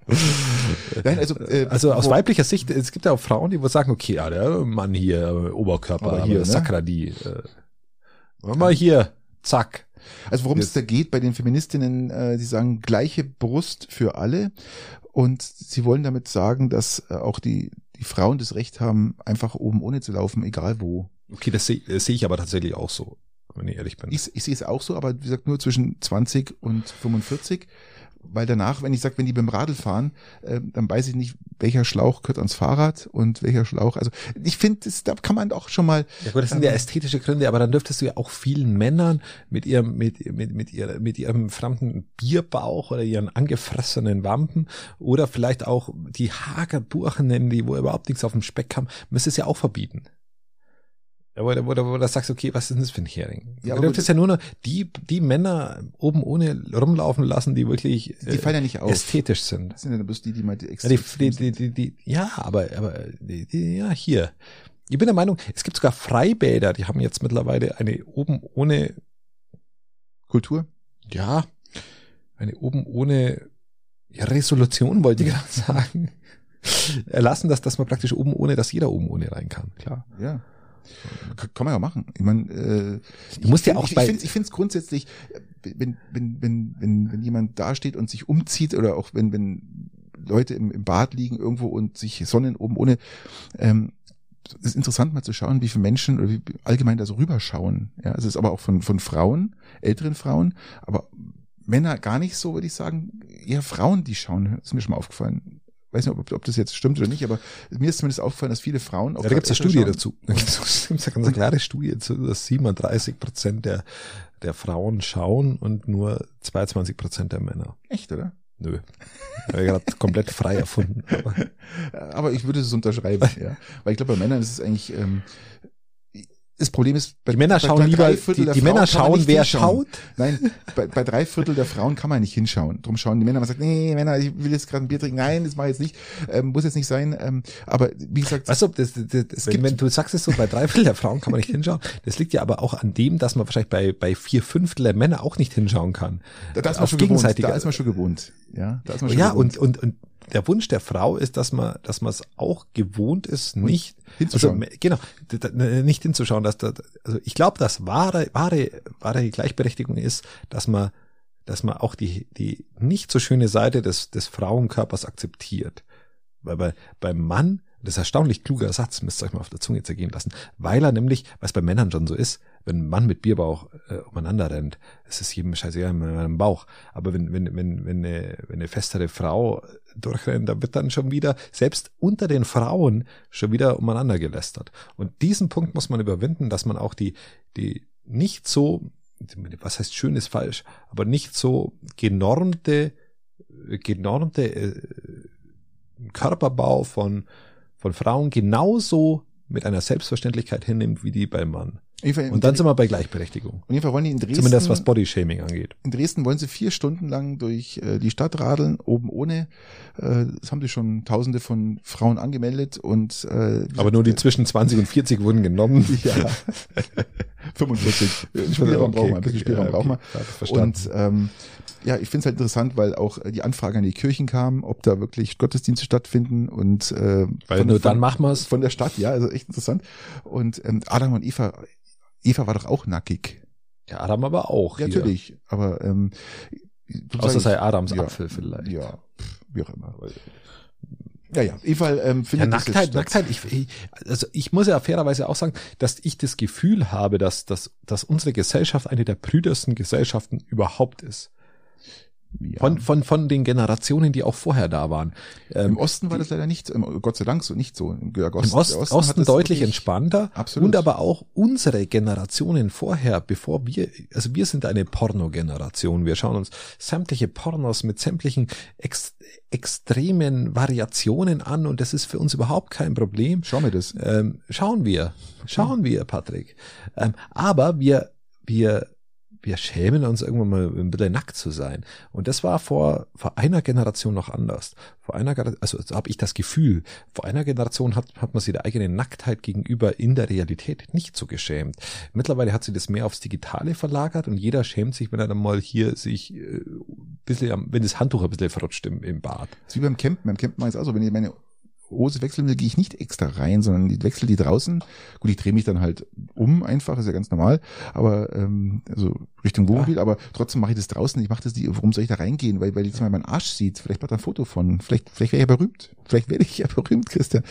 (laughs) Nein, also, äh, Also aus weiblicher Sicht, es gibt ja auch Frauen, die wohl sagen, okay, ja, der Mann hier, äh, Oberkörper, Aber aber hier, hier, ne? Sakradi, äh, mal hier, zack. Also worum es da geht bei den Feministinnen, äh, die sagen gleiche Brust für alle und sie wollen damit sagen, dass äh, auch die, die Frauen das Recht haben, einfach oben ohne zu laufen, egal wo. Okay, das sehe das seh ich aber tatsächlich auch so, wenn ich ehrlich bin. Ich, ich sehe es auch so, aber wie gesagt nur zwischen 20 und 45, weil danach, wenn ich sage, wenn die beim Radl fahren, äh, dann weiß ich nicht, welcher Schlauch gehört ans Fahrrad und welcher Schlauch. Also ich finde, da kann man doch schon mal Ja gut, das sind ja ästhetische Gründe, aber dann dürftest du ja auch vielen Männern mit ihrem, mit, mit, mit, ihrer, mit ihrem fremden Bierbauch oder ihren angefressenen Wampen oder vielleicht auch die Hagerburchen nennen, die wo überhaupt nichts auf dem Speck haben, müsstest es ja auch verbieten. Wo, wo, wo, wo du sagst, okay, was ist denn das für ein Hering? Ja, aber du dürftest ja nur noch die, die Männer oben ohne rumlaufen lassen, die wirklich Die fallen ja nicht auf. ästhetisch sind. Das sind ja bloß die, die mal die Ja, die, die, die, die, ja aber, aber die, die, ja, hier. Ich bin der Meinung, es gibt sogar Freibäder, die haben jetzt mittlerweile eine oben ohne, Kultur? ja, eine oben ohne ja, Resolution, wollte ich gerade sagen. (laughs) Erlassen, dass, dass man praktisch oben ohne, dass jeder oben ohne rein kann, klar. Ja. Kann man ja machen. Ich meine, äh, Du musst ich ja find- auch ich, bei- ich finde find's grundsätzlich, wenn, wenn, wenn, wenn, wenn jemand dasteht und sich umzieht oder auch wenn, wenn Leute im, im Bad liegen irgendwo und sich Sonnen oben ohne, ähm, es ist interessant mal zu schauen, wie viele Menschen oder wie allgemein da so rüberschauen. Ja, es ist aber auch von, von Frauen, älteren Frauen, aber Männer gar nicht so, würde ich sagen, eher Frauen, die schauen, ist mir schon mal aufgefallen. Weiß nicht, ob, ob das jetzt stimmt oder nicht, aber mir ist zumindest aufgefallen, dass viele Frauen auch Ja, da gibt es eine Studie schauen. dazu. Da gibt es eine ganz klare Studie dazu, dass 37 Prozent der, der Frauen schauen und nur 22 Prozent der Männer. Echt, oder? Nö. Habe ich gerade komplett frei erfunden. Aber (laughs) Aber ich würde es unterschreiben, ja. Weil ich glaube, bei Männern ist es eigentlich, ähm, das Problem ist, bei, die Männer bei, schauen bei lieber, die, die Männer schauen, wer hinschauen. schaut. Nein, (laughs) bei, bei drei Viertel der Frauen kann man nicht hinschauen. Drum schauen die Männer, man sagt, nee, Männer, ich will jetzt gerade ein Bier trinken. Nein, das mache ich jetzt nicht. Ähm, muss jetzt nicht sein. Ähm, aber wie gesagt, Weißt du, das, das, das, wenn, gibt- wenn du sagst es so, bei drei Viertel der Frauen kann man nicht hinschauen. Das liegt ja aber auch an dem, dass man wahrscheinlich bei, bei vier Fünftel der Männer auch nicht hinschauen kann. da, da ist man auf schon gewohnt. Da ist man schon gewohnt. Ja, da ist man schon Ja, gewohnt. und, und, und der Wunsch der Frau ist, dass man, dass man es auch gewohnt ist, nicht hinzuschauen. Also, genau, d- nicht hinzuschauen, dass da, also ich glaube, dass wahre, wahre, wahre Gleichberechtigung ist, dass man, dass man auch die, die nicht so schöne Seite des, des Frauenkörpers akzeptiert. Weil bei, beim Mann, das ist ein erstaunlich kluger Satz, müsst ihr euch mal auf der Zunge zergehen lassen, weil er nämlich, was bei Männern schon so ist, wenn ein Mann mit Bierbauch äh, umeinander rennt, es ist jedem scheißegal in meinem Bauch. Aber wenn, wenn, wenn, wenn, eine, wenn eine festere Frau durchrennt, da wird dann schon wieder, selbst unter den Frauen, schon wieder umeinander gelästert. Und diesen Punkt muss man überwinden, dass man auch die, die nicht so, was heißt schön ist falsch, aber nicht so genormte, genormte äh, Körperbau von, von Frauen genauso mit einer Selbstverständlichkeit hinnimmt wie die beim Mann. Fall- Und dann sind wir bei Gleichberechtigung. Fall wollen die in Dresden, Zumindest was Bodyshaming angeht. in Dresden wollen sie vier Stunden lang durch äh, die Stadt radeln, oben ohne. Äh, das haben sie schon tausende von Frauen angemeldet und äh, Aber nur die gesagt, zwischen 20 und 40 wurden genommen. (laughs) Ja. (laughs) 45. Spielraum brauchen wir, ein bisschen Spielraum Ja, brauchen wir. okay. Das verstanden. Und ähm, ja, ich finde es halt interessant, weil auch äh, die Anfrage an die Kirchen kam, ob da wirklich Gottesdienste stattfinden und äh, Weil von, nur von, dann machen wir's. von der Stadt, ja, also echt interessant. Und ähm, Adam und Eva, Eva war doch auch nackig. Ja, Adam aber auch. Ja, natürlich, aber ähm, Außer sei Adams ja, Apfel vielleicht. Ja, wie auch immer. Ja, ja, Eva ähm, Ja, findet das Nacktheit, Nacktheit, ich, ich, also ich muss ja fairerweise auch sagen, dass ich das Gefühl habe, dass, dass, dass unsere Gesellschaft eine der prüdesten Gesellschaften überhaupt ist. Ja. Von, von, von den Generationen, die auch vorher da waren. Ähm, Im Osten war das leider nicht, Gott sei Dank so nicht so. Im, Im Osten, Ost, der Osten, das deutlich entspannter Absolut. und aber auch unsere Generationen vorher, bevor wir, also wir sind eine Pornogeneration. Wir schauen uns sämtliche Pornos mit sämtlichen ex, extremen Variationen an und das ist für uns überhaupt kein Problem. Schau mir das. Ähm, schauen wir, schauen wir, Patrick. Ähm, aber wir, wir, wir schämen uns irgendwann mal ein bisschen nackt zu sein. Und das war vor, vor einer Generation noch anders. Vor einer, also so habe ich das Gefühl, vor einer Generation hat, hat man sich der eigenen Nacktheit gegenüber in der Realität nicht so geschämt. Mittlerweile hat sie das mehr aufs Digitale verlagert und jeder schämt sich, wenn er dann mal hier sich äh, bisschen, wenn das Handtuch ein bisschen verrutscht im, im Bad. Das ist wie beim Campen. Beim Campen mache ich es auch so. Wenn ich meine Hose wechseln will, gehe ich nicht extra rein, sondern ich wechsle die draußen. Gut, ich drehe mich dann halt um einfach, ist ja ganz normal. Aber ähm, also Richtung Wohnmobil, aber trotzdem mache ich das draußen. Ich mache das nicht, warum soll ich da reingehen? Weil, weil jetzt mal mein Arsch sieht. Vielleicht macht er ein Foto von. Vielleicht, vielleicht wäre ich ja berühmt. Vielleicht werde ich ja (laughs) berühmt, Christian.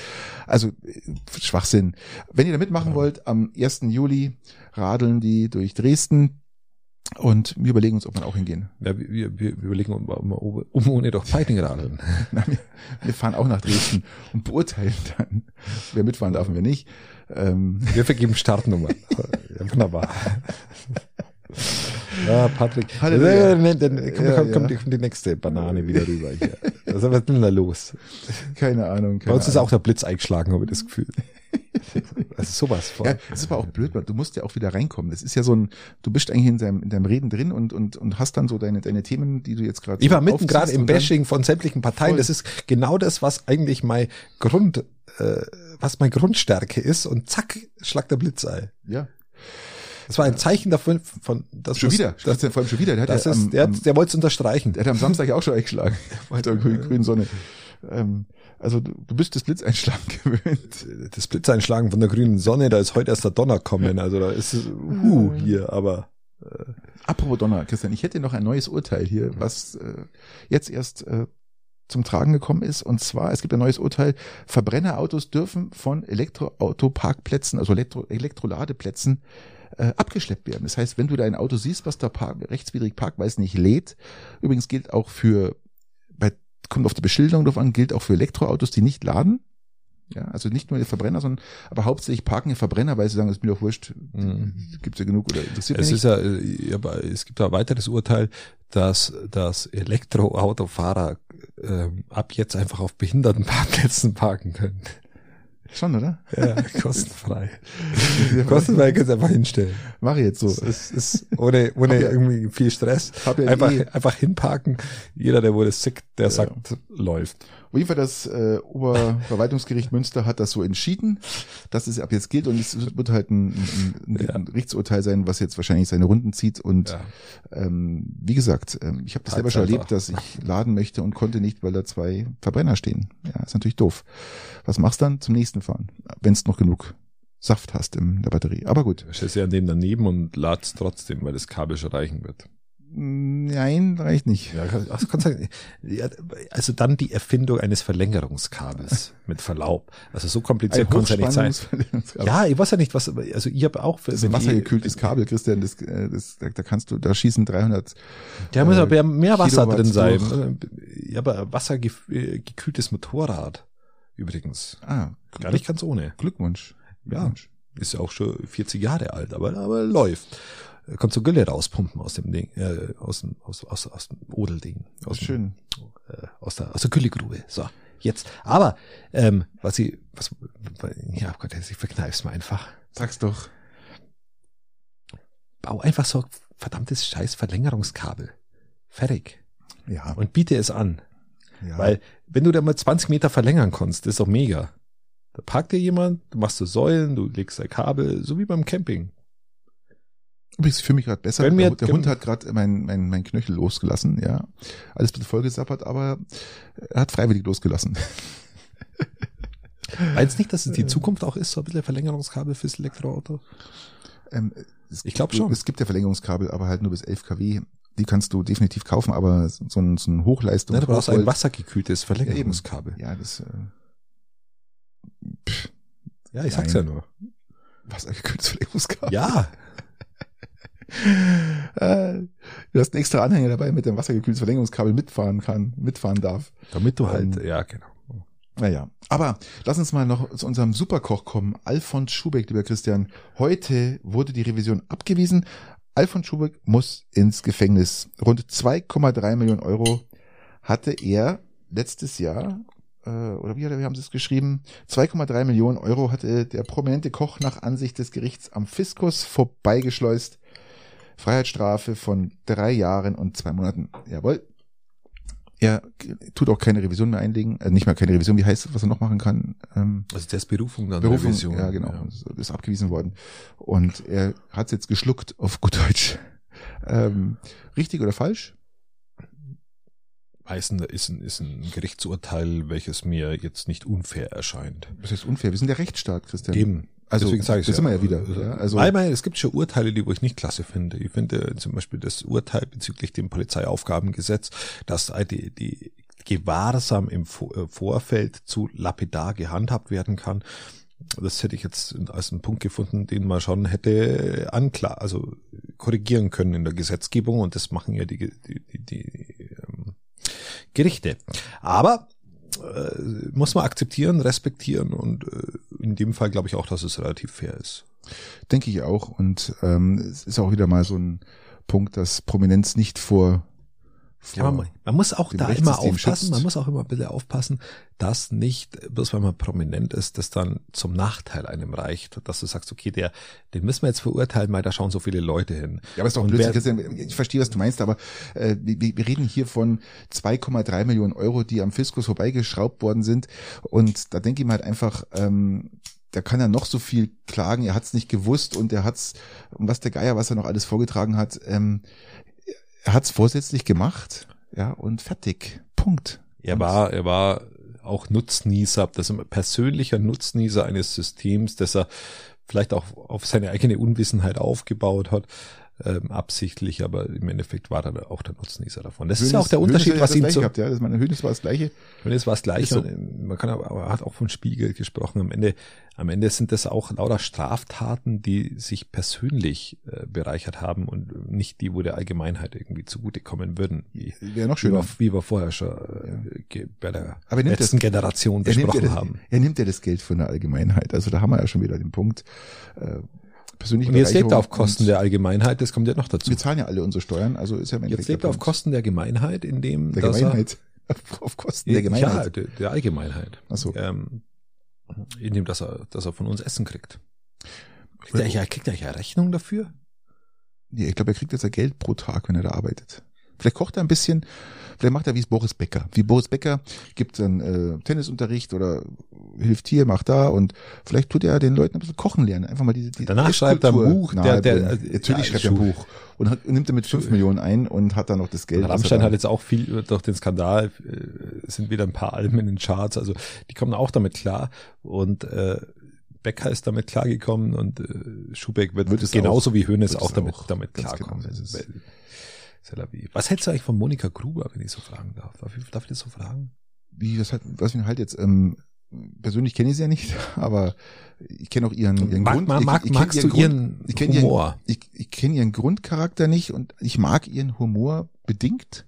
Also äh, Schwachsinn. Wenn ihr da mitmachen wollt, am 1. Juli radeln die durch Dresden. Und wir überlegen uns, ob wir auch hingehen. Ja, wir, wir, wir überlegen, um, um, um, um ohne doch Fighting radeln. (laughs) Wir, wir fahren auch nach Dresden und beurteilen dann, wer mitfahren darf und wer nicht. Ähm, Wir vergeben Startnummern. (laughs) Ja, wunderbar. Ja, Patrick. Halleluja. Dann, dann, dann kommt, Ja, kommt, kommt, ja. die, kommt die nächste Banane wieder rüber hier. Also, was ist denn da los? keine Ahnung. Bei Keine uns ist Ahnung. auch der Blitz eingeschlagen, habe ich das Gefühl. (laughs) Also sowas von. Ja, das ist aber auch blöd, weil du musst ja auch wieder reinkommen. Das ist ja so ein, du bist eigentlich in deinem, in deinem Reden drin und, und, und hast dann so deine, deine Themen, die du jetzt gerade Ich war mitten gerade im Bashing von sämtlichen Parteien. Voll. Das ist genau das, was eigentlich mein Grund, äh, was meine Grundstärke ist. Und zack, schlag der Blitz ein. Ja, Das war ein Zeichen davon, von, dass schon das- wieder. Das, Das, vor allem schon wieder. Der hat, das ja ist, am, der, am, der wollte es unterstreichen. der hat am Samstag ja auch schon eingeschlagen. (laughs) Bei der grünen, grünen Sonne. Ähm, also du, du bist das Blitzeinschlagen (laughs) gewöhnt. Das Blitzeinschlagen von der grünen Sonne, da ist heute erst der Donner kommen. Also da ist es, uh, hier, aber Apropos Donner, Christian, ich hätte noch ein neues Urteil hier, was äh, jetzt erst äh, zum Tragen gekommen ist. Und zwar, es gibt ein neues Urteil, Verbrennerautos dürfen von Elektroautoparkplätzen, also Elektro Elektroladeplätzen, äh, abgeschleppt werden. Das heißt, wenn du dein Auto siehst, was da park rechtswidrig parkt, weil es nicht lädt, übrigens gilt auch für, kommt auf die Beschilderung drauf an, gilt auch für Elektroautos, die nicht laden. Ja, also nicht nur die Verbrenner, sondern aber hauptsächlich parken die Verbrenner, weil sie sagen, das ist mir doch wurscht, Mhm. gibt's ja genug oder interessiert es mich ist nicht. ja, äh, aber es gibt ein weiteres Urteil, dass, dass Elektroautofahrer ähm, ab jetzt einfach auf Behindertenparkplätzen parken können. Schon, oder? Ja, (laughs) kostenfrei. kostenfrei kannst du einfach hinstellen. Mache ich jetzt so. Es ist ohne, ohne Hab ja- irgendwie viel Stress. Hab ja Einfach, eh- einfach hinparken. Jeder, der das sieht, der sagt, läuft. Auf jeden Fall das äh, Oberverwaltungsgericht Münster hat das so entschieden, dass es ab jetzt gilt und es wird halt ein, ein, ein, ein Gerichtsurteil sein, was jetzt wahrscheinlich seine Runden zieht und Ja. ähm, wie gesagt, ähm, ich habe das selber schon erlebt, dass ich laden möchte und konnte nicht, weil da zwei Verbrenner stehen. Ja, ist natürlich doof. Was machst du dann? Zum nächsten fahren, wenn es noch genug Saft hast in der Batterie. Aber gut. Stellst ja an dem daneben und ladst trotzdem, weil das Kabel schon reichen wird. Nein, reicht nicht. Ja, also, dann die Erfindung eines Verlängerungskabels (laughs) mit Verlaub. Also so kompliziert kann es ja nicht sein. Ja, ich weiß ja nicht, was, also ich habe auch, Das ist ein wassergekühltes Kabel, Christian, das, äh, das, da, da kannst du, da schießen 300. Da muss äh, aber mehr Wasser Kilowatt drin sein. durch. Ja, aber wassergekühltes Motorrad übrigens. Ah, Gar nicht ganz ohne. Glückwunsch. Ja. Glückwunsch. Ist ja auch schon 40 Jahre alt, aber, aber läuft. Kannst du Gülle rauspumpen aus dem Ding, äh, aus dem, aus, aus, aus dem Odelding. Aus dem, Schön. Äh, aus der, aus der Güllegrube. So. Jetzt. Aber, ähm, was ich, was, ja, oh Gott, ich verkneif's mir einfach. Sag's doch. Bau einfach so verdammtes scheiß Verlängerungskabel. Fertig. Ja. Und biete es an. ja. Weil, wenn du da mal 20 Meter verlängern kannst, das ist doch mega. Da parkt dir jemand, du machst so Säulen, du legst ein Kabel, so wie beim Camping. Übrigens, ich fühle mich gerade besser. Mir- der, der Hund hat gerade mein, mein, mein Knöchel losgelassen, ja. Alles bisschen vollgesappert, aber er hat freiwillig losgelassen. (laughs) Meinst nicht, dass es die Zukunft auch ist, so ein bisschen Verlängerungskabel fürs Elektroauto? Ähm, Ich glaub schon. Es gibt ja Verlängerungskabel, aber halt nur bis 11 kW. Die kannst du definitiv kaufen, aber so ein, so ein Hochleistung. Nein, du brauchst ein wassergekühltes Verlängerungskabel. Ja, das, äh, pff, Ja, ich sag's ja Nein. nur. wassergekühltes Verlängerungskabel. Ja, (laughs) du hast einen extra Anhänger dabei, mit dem wassergekühltes Verlängerungskabel mitfahren kann, mitfahren darf. damit du halt, Ähm, ja, genau. Naja, aber lass uns mal noch zu unserem Superkoch kommen. Alfons Schubeck, lieber Christian. Heute wurde die Revision abgewiesen. Alfons Schubeck muss ins Gefängnis. Rund 2,3 Millionen Euro hatte er letztes Jahr, äh, oder wie, wie haben Sie es geschrieben? 2,3 Millionen Euro hatte der prominente Koch nach Ansicht des Gerichts am Fiskus vorbeigeschleust. Freiheitsstrafe von drei Jahren und zwei Monaten. Jawohl. Er tut auch keine Revision mehr einlegen, äh, nicht mal keine Revision, wie heißt es, was er noch machen kann? Ähm, Also der ist Berufung dann Berufung, Revision. ja genau, Das ist abgewiesen worden. Und er hat es jetzt geschluckt auf gut Deutsch. Ähm, richtig oder falsch? Heißen, da ist ein, ist ein Gerichtsurteil, welches mir jetzt nicht unfair erscheint. Das ist unfair. Wir sind der Rechtsstaat, Christian. Eben. Also, Deswegen sage ich das sind wir ja wieder. Ja, also, Weil man, es gibt schon Urteile, die wo ich nicht klasse finde. Ich finde zum Beispiel das Urteil bezüglich dem Polizeiaufgabengesetz, dass die, die Gewahrsam im äh, Vorfeld zu lapidar gehandhabt werden kann. Das hätte ich jetzt als einen Punkt gefunden, den man schon hätte anklar, also korrigieren können in der Gesetzgebung und das machen ja die, die, die, die ähm, Gerichte. Aber äh, muss man akzeptieren, respektieren und äh, in dem Fall glaube ich auch, dass es relativ fair ist. denke ich auch. Und ähm, es ist auch wieder mal so ein Punkt, dass Prominenz nicht vor Ja, man, man muss auch da immer aufpassen, man muss auch immer ein bisschen aufpassen, dass nicht, bloß weil man prominent ist, das dann zum Nachteil einem reicht, dass du sagst, okay, der, den müssen wir jetzt verurteilen, weil da schauen so viele Leute hin. Ja, aber ist doch wer- Christian. Ich verstehe, was du meinst, aber äh, wir, wir reden hier von 2,3 Millionen Euro, die am Fiskus vorbeigeschraubt worden sind. Und da denke ich mir halt einfach, ähm, da kann er noch so viel klagen, er hat es nicht gewusst und er hat's, was der Geier, was er noch alles vorgetragen hat, ähm, er hat es vorsätzlich gemacht, ja, und fertig. Punkt. Er Und- war, er war auch Nutznießer, das ist ein persönlicher Nutznießer eines Systems, das er vielleicht auch auf seine eigene Unwissenheit aufgebaut hat, ähm, absichtlich, aber im Endeffekt war er auch der Nutznießer davon. Das ist ja auch der Hönes Unterschied, was ihm zu, gehabt, ja, das meine Hönes war das Gleiche. Und es war das Gleiche. So. Man kann aber, aber er hat auch von Spiegel gesprochen. Am Ende, am Ende sind das auch lauter Straftaten, die sich persönlich äh, bereichert haben und nicht die, wo der Allgemeinheit irgendwie zugutekommen würden, wie, Wäre noch schöner. wie wir vorher schon äh, ge- bei der letzten das- Generation Er ja besprochen das, haben. er nimmt ja das Geld von der Allgemeinheit. Also da haben wir ja schon wieder den Punkt. Äh, persönliche Und jetzt lebt er auf Kosten der Allgemeinheit, das kommt ja noch dazu. Wir zahlen ja alle unsere Steuern, also ist ja im Jetzt Endeffekt lebt der er (laughs) auf. Kosten der Gemeinheit, indem der dass Gemeinheit. auf Kosten er, der Gemeinheit. Ja, der, der Allgemeinheit. Ach so. Ähm, indem dass er, dass er von uns Essen kriegt. Kriegt er, ja, kriegt er ja Rechnung dafür? Nee, ich glaube, er kriegt jetzt ja Geld pro Tag, wenn er da arbeitet. Vielleicht kocht er ein bisschen, vielleicht macht er wie es Boris Becker. Wie Boris Becker gibt dann äh, Tennisunterricht oder hilft hier, macht da und vielleicht tut er den Leuten ein bisschen kochen lernen. Einfach mal diese, die Danach schreibt er ein Buch, der- der- nahebringen. Natürlich ja, schreibt er ein. Buch und hat, nimmt damit fünf Millionen ein und hat dann noch das Geld. Rammstein hat jetzt auch viel durch den Skandal, äh, sind wieder ein paar Alben in den Charts, also die kommen auch damit klar und äh, Becker ist damit klargekommen und äh, Schubeck wird, Wird es genauso auch. wie Hönes Wird auch damit, auch. damit Ganz klarkommen. genau, vie. Was hältst du eigentlich von Monika Gruber, wenn ich so fragen darf? Darf ich, darf ich das so fragen? wie, was, hat, was mir halt jetzt, ähm, persönlich kenne ich sie ja nicht, (laughs) aber ich kenne auch ihren, ihren Mag, Grund. mag, ich, mag, ich kenn magst du Grund, ihren ich kenn ihren- Humor? ich, ich kenne ihren Grundcharakter nicht und ich mag ihren Humor bedingt.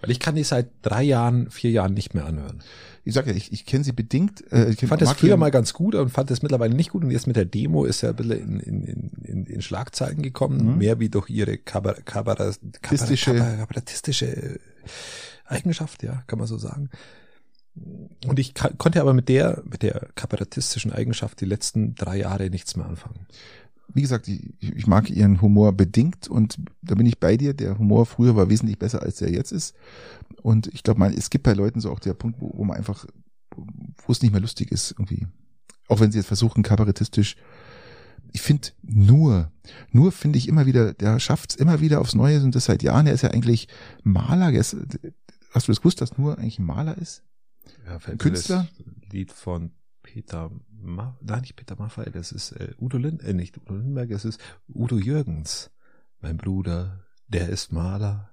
Weil ich kann die seit drei Jahren, vier Jahren nicht mehr anhören. Ich sage ja, ich, ich kenne sie bedingt. Äh, ich kenn, fand das früher mal ganz gut und fand das mittlerweile nicht gut. Und jetzt mit der Demo ist er ein bisschen in, in, in, in, Schlagzeilen gekommen, Mhm. mehr wie durch ihre Kabar Kabar kabarettistische Eigenschaft, ja, kann man so sagen. Und ich konnte aber mit der, mit der kabarettistischen Eigenschaft die letzten drei Jahre nichts mehr anfangen. Wie gesagt, ich, ich mag ihren Humor bedingt und da bin ich bei dir. Der Humor früher war wesentlich besser, als der jetzt ist. Und ich glaube, man, es gibt bei Leuten so auch der Punkt, wo, wo man einfach, wo es nicht mehr lustig ist irgendwie. Auch wenn sie jetzt versuchen, kabarettistisch ich finde nur, nur finde ich immer wieder, der schafft es immer wieder aufs Neue und das seit Jahren. Er ist ja eigentlich Maler. Er ist, hast du das gewusst, dass nur eigentlich ein Maler ist? Ja, mir Künstler? Das Lied von Peter Ma nein, nicht Peter Maffay, das ist äh, Udo Lind, äh, nicht Udo Lindenberg, das ist Udo Jürgens. Mein Bruder, der ist Maler.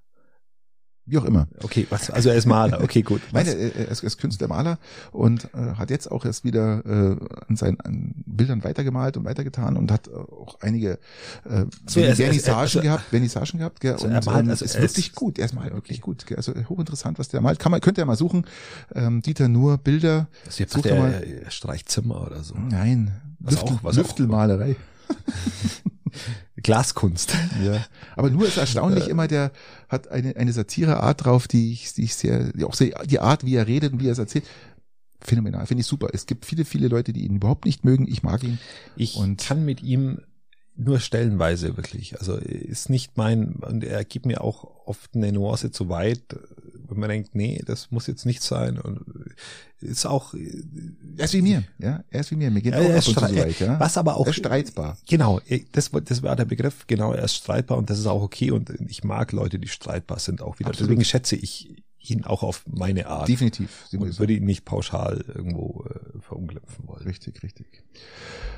Wie auch immer. Okay, was, also er ist Maler, okay, gut. Ich (laughs) meine, Was? er, er ist, er ist Künstler, Maler und äh, hat jetzt auch erst wieder äh, an seinen an Bildern weitergemalt und weitergetan und hat äh, auch einige äh, So, er Vernissagen also- gehabt, Vernissagen gehabt, gell? Also und er malt, ähm, also ist er wirklich ist- gut. Er ist malt wirklich gut. Gell? Also hochinteressant, was der malt. Kann man, könnt ihr mal suchen. Ähm, Dieter Nur Bilder. Also ich such dachte, doch er, mal. er streicht Zimmer oder so. Nein, Was Lüftel, auch- was Lüftelmalerei. (laughs) Glaskunst. Ja. Aber nur ist erstaunlich immer, der hat eine, eine Satireart drauf, die ich, die ich sehr, die auch sehr, die Art, wie er redet und wie er es erzählt, phänomenal, finde ich super. Es gibt viele, viele Leute, die ihn überhaupt nicht mögen. Ich mag ihn. Ich Und- kann mit ihm nur stellenweise wirklich. Also ist nicht mein, und er gibt mir auch oft eine Nuance zu weit, wenn man denkt, nee, das muss jetzt nicht sein. Und ist auch. Er ist wie mir, ja. Er ist wie mir. Mir geht Ja, auch er ab so weit, ja. Was aber auch. Er ist streitbar. Genau, das, war- das war der Begriff, genau, er ist streitbar und das ist auch okay und ich mag Leute, die streitbar sind auch wieder. Absolut. Deswegen schätze ich ihn auch auf meine Art Definitiv. Und ich würde ihn nicht pauschal irgendwo äh, verunglimpfen wollen. Richtig, richtig.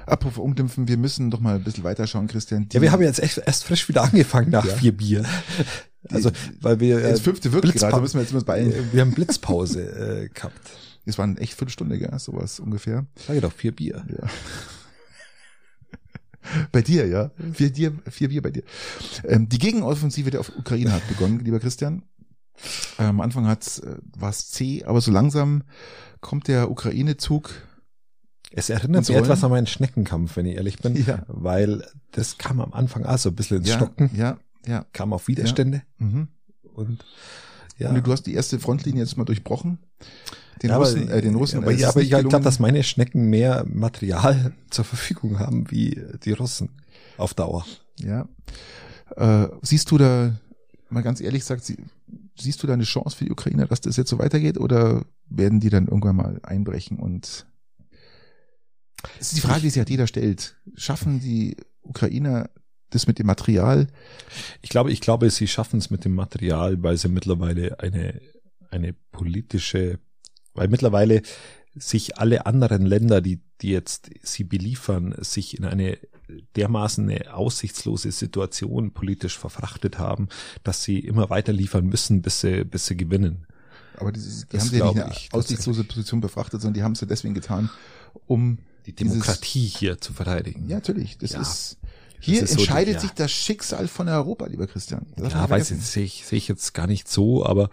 Apropos umdämpfen, wir müssen doch mal ein bisschen weiterschauen, Christian. Ja, wir haben jetzt echt erst frisch wieder angefangen nach Ja. vier Bier. (laughs) Also, weil wir, das äh, fünfte wirkt Blitzpa- gerade, müssen wir jetzt mal beeilen. äh, (laughs) wir haben Blitzpause äh, gehabt. Das waren echt Viertelstunde, gell, sowas ungefähr. Sage doch, vier Bier. Ja. Bei dir, ja. Vier, dir, vier Bier bei dir. Ähm, die Gegenoffensive der Ukraine hat begonnen, lieber Christian. Ähm, am Anfang hat's, äh, war es zäh, aber so langsam kommt der Ukraine-Zug. Es erinnert mich etwas an meinen Schneckenkampf, wenn ich ehrlich bin, Ja. weil das kam am Anfang auch so ein bisschen ins Ja, Stocken, ja, ja. kam auf Widerstände Mhm. und ja. Und du hast die erste Frontlinie jetzt mal durchbrochen. Den ja, Russen, aber, äh, den Russen. Aber, äh, es ja, aber ich glaube, dass meine Schnecken mehr Material (laughs) zur Verfügung haben wie die Russen auf Dauer. Ja. Äh, siehst du da, mal ganz ehrlich gesagt, sie, siehst du da eine Chance für die Ukrainer, dass das jetzt so weitergeht oder werden die dann irgendwann mal einbrechen und das ist die Frage, die sich halt jeder stellt. Schaffen die Ukrainer das mit dem Material? Ich glaube, ich glaube, sie schaffen es mit dem Material, weil sie mittlerweile eine, eine politische, weil mittlerweile sich alle anderen Länder, die, die jetzt sie beliefern, sich in eine dermaßen eine aussichtslose Situation politisch verfrachtet haben, dass sie immer weiter liefern müssen, bis sie, bis sie gewinnen. Aber dieses, die Das haben sie ja nicht eine ich aussichtslose Position befrachtet, sondern die haben es ja deswegen getan, um Die Dieses- Demokratie hier zu verteidigen. Ja, natürlich. Das Ja. ist hier ist so entscheidet ja. sich das Schicksal von Europa, lieber Christian. Das Ja, weiß ich, sehe ich, sehe ich jetzt gar nicht so, aber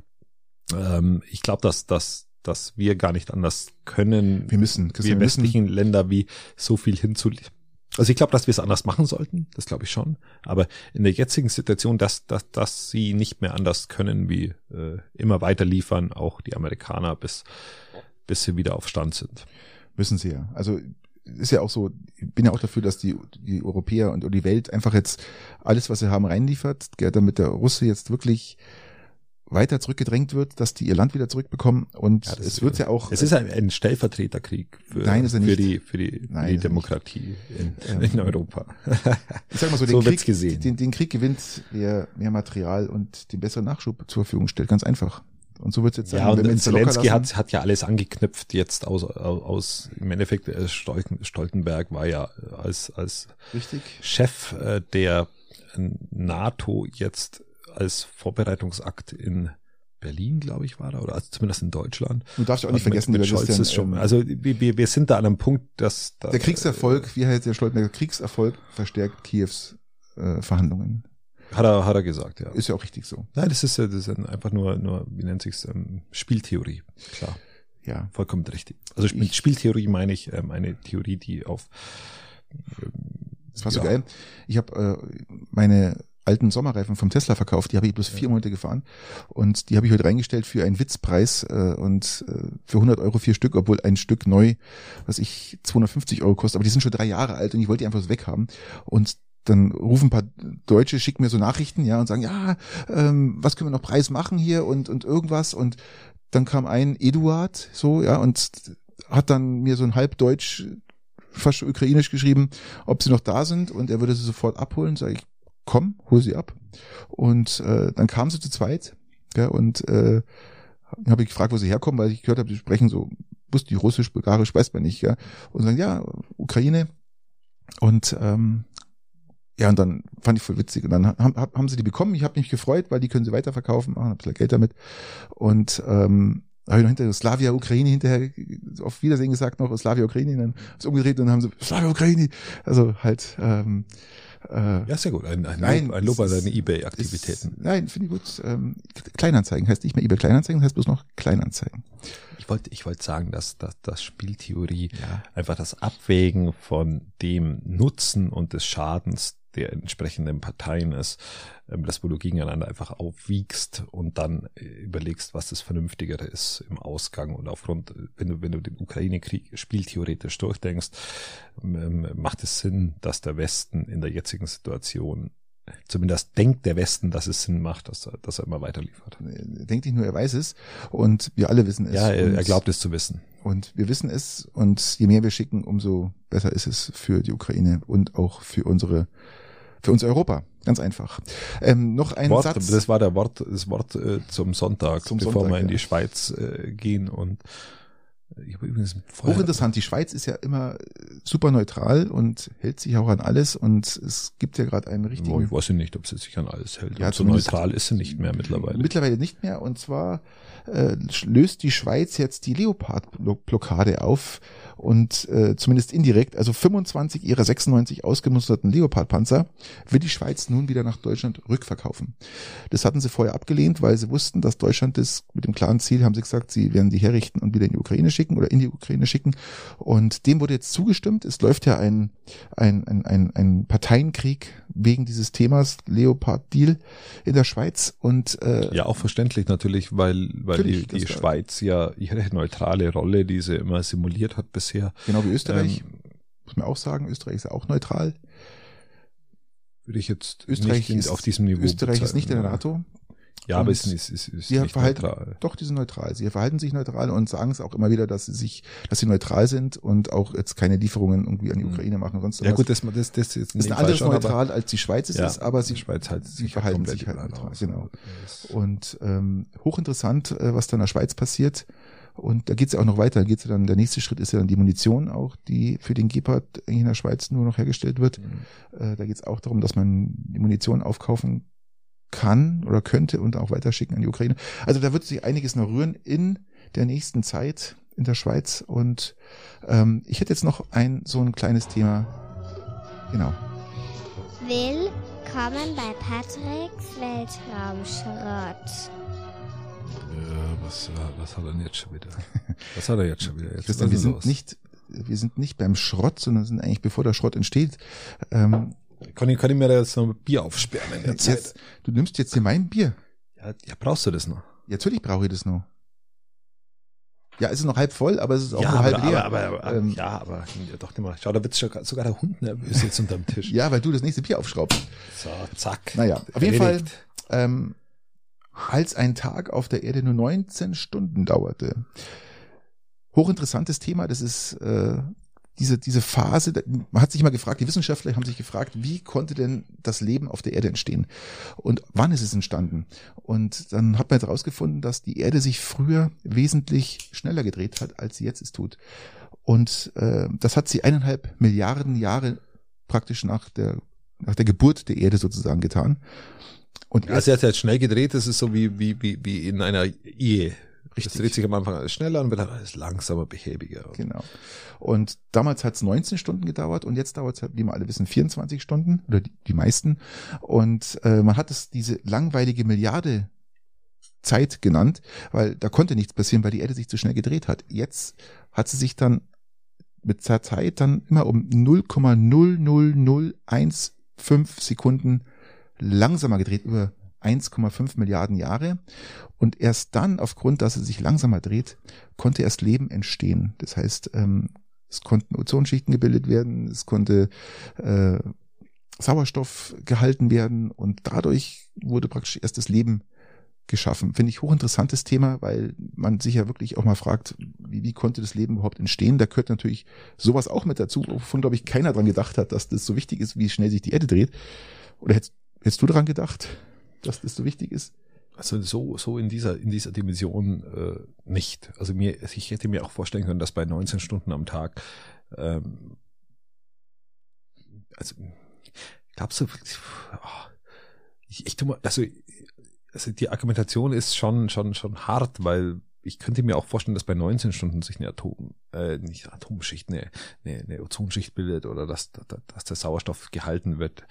ähm, ich glaube, dass, dass, dass wir gar nicht anders können, Wir müssen, wir Christian, wir müssen, westlichen Länder wie so viel hinzu. Also ich glaube, dass wir es anders machen sollten, das glaube ich schon. Aber in der jetzigen Situation, dass, dass, dass sie nicht mehr anders können, wie äh, immer weiter liefern, auch die Amerikaner, bis, bis sie wieder auf Stand sind. müssen sie ja. Also ist ja auch so, ich bin ja auch dafür, dass die, die Europäer und die Welt einfach jetzt alles, was sie haben, reinliefert, damit der Russe jetzt wirklich weiter zurückgedrängt wird, dass die ihr Land wieder zurückbekommen und Ja, es wird ja auch Es ist ein, ein Stellvertreterkrieg für, Nein, ist er für nicht. die, für die, Nein, die Demokratie in, in Europa. (laughs) ich sag mal so, so den, wird's Krieg, gesehen. Den, den Krieg gewinnt, wer mehr Material und den besseren Nachschub zur Verfügung stellt, ganz einfach. Und so wird es jetzt sein. Ja, und Zelensky hat, hat ja alles angeknüpft jetzt aus, aus, im Endeffekt äh, Stolten, Stoltenberg war ja als, als richtig. Chef äh, der äh, NATO jetzt als Vorbereitungsakt in Berlin, glaube ich, war da, oder also zumindest in Deutschland. Du darfst ja auch nicht Mit- vergessen, mit, lieber Scholz ist schon, ähm, also wir, wir wir sind da an einem Punkt, dass da, der Kriegserfolg, wie heißt der Stoltenberg, Kriegserfolg verstärkt Kiews äh, Verhandlungen. Hat er hat er gesagt, ja. Ist ja auch richtig so. Nein, das ist, äh, das ist einfach nur, nur wie nennt sich's, ähm, Spieltheorie. Klar, Ja. vollkommen richtig. Also mit Spieltheorie meine ich ähm, eine Theorie, die auf ähm, Das war so ja, geil. Ich habe äh, meine alten Sommerreifen vom Tesla verkauft, die habe ich bloß vier Monate gefahren und die habe ich heute reingestellt für einen Witzpreis äh, und äh, für 100 Euro vier Stück, obwohl ein Stück neu, was ich 250 Euro kostet, aber die sind schon drei Jahre alt und ich wollte die einfach weghaben und dann rufen ein paar Deutsche, schicken mir so Nachrichten, ja, und sagen, ja, ähm, was können wir noch Preis machen hier und, und irgendwas und dann kam ein Eduard, so, ja, und hat dann mir so ein halbdeutsch, fast ukrainisch geschrieben, ob sie noch da sind und er würde sie sofort abholen. Sag ich, komm, hol sie ab. Und äh, dann kamen sie zu zweit gell, und äh, habe ich gefragt, wo sie herkommen, weil ich gehört habe, sie sprechen so, wusste ich Russisch, Bulgarisch, weiß man nicht. Gell, und sagen, ja, Ukraine. Und ähm, ja, und dann fand ich voll witzig. Und dann haben, hab- haben sie die bekommen. Ich habe mich gefreut, weil die können sie weiterverkaufen, machen ein bisschen Geld damit. Und ähm, habe ich noch hinterher Slavia Ukraine hinterher auf Wiedersehen gesagt noch Slavia Ukraine, dann ist umgedreht und dann haben sie Slavia Ukraine. Also halt ähm, äh, Ja, sehr gut. Ein, ein, Nein, Lob, ein Lob an ist- deine Ebay-Aktivitäten. ist- Nein, finde ich gut. Ähm, Kleinanzeigen heißt nicht mehr eBay Kleinanzeigen, heißt bloß noch Kleinanzeigen. Ich wollte, ich wollte sagen, dass, dass, dass Spieltheorie Ja. einfach das Abwägen von dem Nutzen und des Schadens der entsprechenden Parteien ist, ähm, das wo du gegeneinander einfach aufwiegst und dann äh, überlegst, was das Vernünftigere ist im Ausgang und aufgrund, äh, wenn du, wenn du den Ukraine-Krieg spieltheoretisch durchdenkst, ähm, macht es Sinn, dass der Westen in der jetzigen Situation Zumindest denkt der Westen, dass es Sinn macht, dass er, dass er immer weiter liefert. Denkt nicht nur, er weiß es und wir alle wissen es. Ja, er, er glaubt es zu wissen. Und wir wissen es und je mehr wir schicken, umso besser ist es für die Ukraine und auch für unsere, für uns Europa. Ganz einfach. Ähm, noch ein Wort, Satz. Das war der Wort, das Wort äh, zum Sonntag, Zum bevor Sonntag, wir in ja. die Schweiz äh, gehen und äh, ich habe übrigens Hochinteressant. Die Schweiz ist ja immer äh, super neutral und hält sich auch an alles und es gibt ja gerade einen Oh, richtigen ich weiß ja nicht, ob sie sich an alles hält. Ja, so neutral ist sie nicht mehr mittlerweile. Mittlerweile nicht mehr. Und zwar äh, löst die Schweiz jetzt die Leopard-Blockade auf und äh, zumindest indirekt, also 25 ihrer 96 ausgemusterten Leopardpanzer will die Schweiz nun wieder nach Deutschland rückverkaufen. Das hatten sie vorher abgelehnt, weil sie wussten, dass Deutschland das mit dem klaren Ziel, haben sie gesagt, sie werden die herrichten und wieder in die Ukraine schicken oder in die Ukraine schicken. Und dem wurde jetzt zugestimmt. Es läuft ja ein, ein, ein, ein, ein Parteienkrieg wegen dieses Themas Leopard-Deal in der Schweiz. Und äh, Ja, auch verständlich natürlich, weil, weil Natürlich, die, die Schweiz ja ihre neutrale Rolle, die sie immer simuliert hat bisher, genau wie Österreich, ähm, muss man auch sagen, Österreich ist ja auch neutral. würde ich jetzt Österreich ist, auf diesem Niveau Österreich ist nicht in der bezeichnen. NATO. Ja, aber es ist, ist, ist Sie nicht verhalten, neutral. doch, die sind neutral. Sie verhalten sich neutral und sagen es auch immer wieder, dass sie sich, dass sie neutral sind und auch jetzt keine Lieferungen irgendwie an die Mhm. Ukraine machen. Sonst Ja gut, das, das, das, das ist ist, in ein anderes schon, neutral, als die Schweiz es Ja, ist, aber sie, die Schweiz halt sie verhalten sich halt neutral. Genau. Und ähm, hochinteressant, äh, was da in der Schweiz passiert. Und da geht es ja auch noch weiter. Da geht's ja dann, der nächste Schritt ist ja dann die Munition auch, die für den Gepard in der Schweiz nur noch hergestellt wird. Äh, da geht es auch darum, dass man die Munition aufkaufen kann oder könnte und auch weiterschicken an die Ukraine. Also da wird sich einiges noch rühren in der nächsten Zeit in der Schweiz. Und ähm, ich hätte jetzt noch ein so ein kleines Thema. Genau. Willkommen bei Patricks Weltraumschrott. Ja, was, was hat er denn jetzt schon wieder? (laughs) Was hat er jetzt schon wieder? Jetzt Christian, wir sind los? nicht, wir sind nicht beim Schrott, sondern sind eigentlich bevor der Schrott entsteht. Ähm, Kann ich, kann ich mir da jetzt noch ein Bier aufsperren in der Zeit? jetzt, du nimmst jetzt hier mein Bier. Ja, ja, brauchst du das noch? Ja, natürlich brauche ich das noch. Ja, es ist noch halb voll, aber es ist auch ja, nur halb leer. aber, aber, aber Ähm, ja, aber ja, doch nicht mal. Schau, da wird schon, sogar der Hund nervös jetzt unterm Tisch. (laughs) Ja, weil du das nächste Bier aufschraubst. So, zack. Naja, auf jeden Fall, Erledigt. ähm, als ein Tag auf der Erde nur 19 Stunden dauerte. Hochinteressantes Thema, das ist äh, diese, diese Phase, man hat sich mal gefragt, die Wissenschaftler haben sich gefragt, wie konnte denn das Leben auf der Erde entstehen und wann ist es entstanden? Und dann hat man jetzt herausgefunden, dass die Erde sich früher wesentlich schneller gedreht hat, als sie jetzt es tut. Und äh, das hat sie eineinhalb Milliarden Jahre praktisch nach der, nach der Geburt der Erde sozusagen getan. Und Ja, sie hat jetzt schnell gedreht, das ist so wie, wie, wie, wie in einer Ehe. Richtig. Das dreht sich am Anfang alles schneller und wird alles langsamer, behäbiger. Genau. Und damals hat es 19 Stunden gedauert und jetzt dauert es, wie wir alle wissen, 24 Stunden oder die, die meisten. Und äh, man hat es diese langweilige Milliarde Zeit genannt, weil da konnte nichts passieren, weil die Erde sich zu schnell gedreht hat. Jetzt hat sie sich dann mit der Zeit dann immer um 0,00015 Sekunden langsamer gedreht über 1,5 Milliarden Jahre. Und erst dann, aufgrund, dass sie sich langsamer dreht, konnte erst Leben entstehen. Das heißt, ähm, es konnten Ozonschichten gebildet werden, es konnte äh, Sauerstoff gehalten werden und dadurch wurde praktisch erst das Leben geschaffen. Finde ich hochinteressantes Thema, weil man sich ja wirklich auch mal fragt, wie, wie konnte das Leben überhaupt entstehen? Da gehört natürlich sowas auch mit dazu, wovon, glaube ich, keiner dran gedacht hat, dass das so wichtig ist, wie schnell sich die Erde dreht. Oder hättest, hättest du daran gedacht, dass das so wichtig ist? Also so, so in dieser, in dieser Dimension äh, nicht. Also mir, ich hätte mir auch vorstellen können, dass bei 19 Stunden am Tag, ähm, also glaubst du, oh, ich, ich tu mal, also, also die Argumentation ist schon, schon, schon hart, weil ich könnte mir auch vorstellen, dass bei 19 Stunden sich eine Atom, äh, nicht Atomschicht, eine, eine, eine Ozonschicht bildet oder dass, dass, dass der Sauerstoff gehalten wird.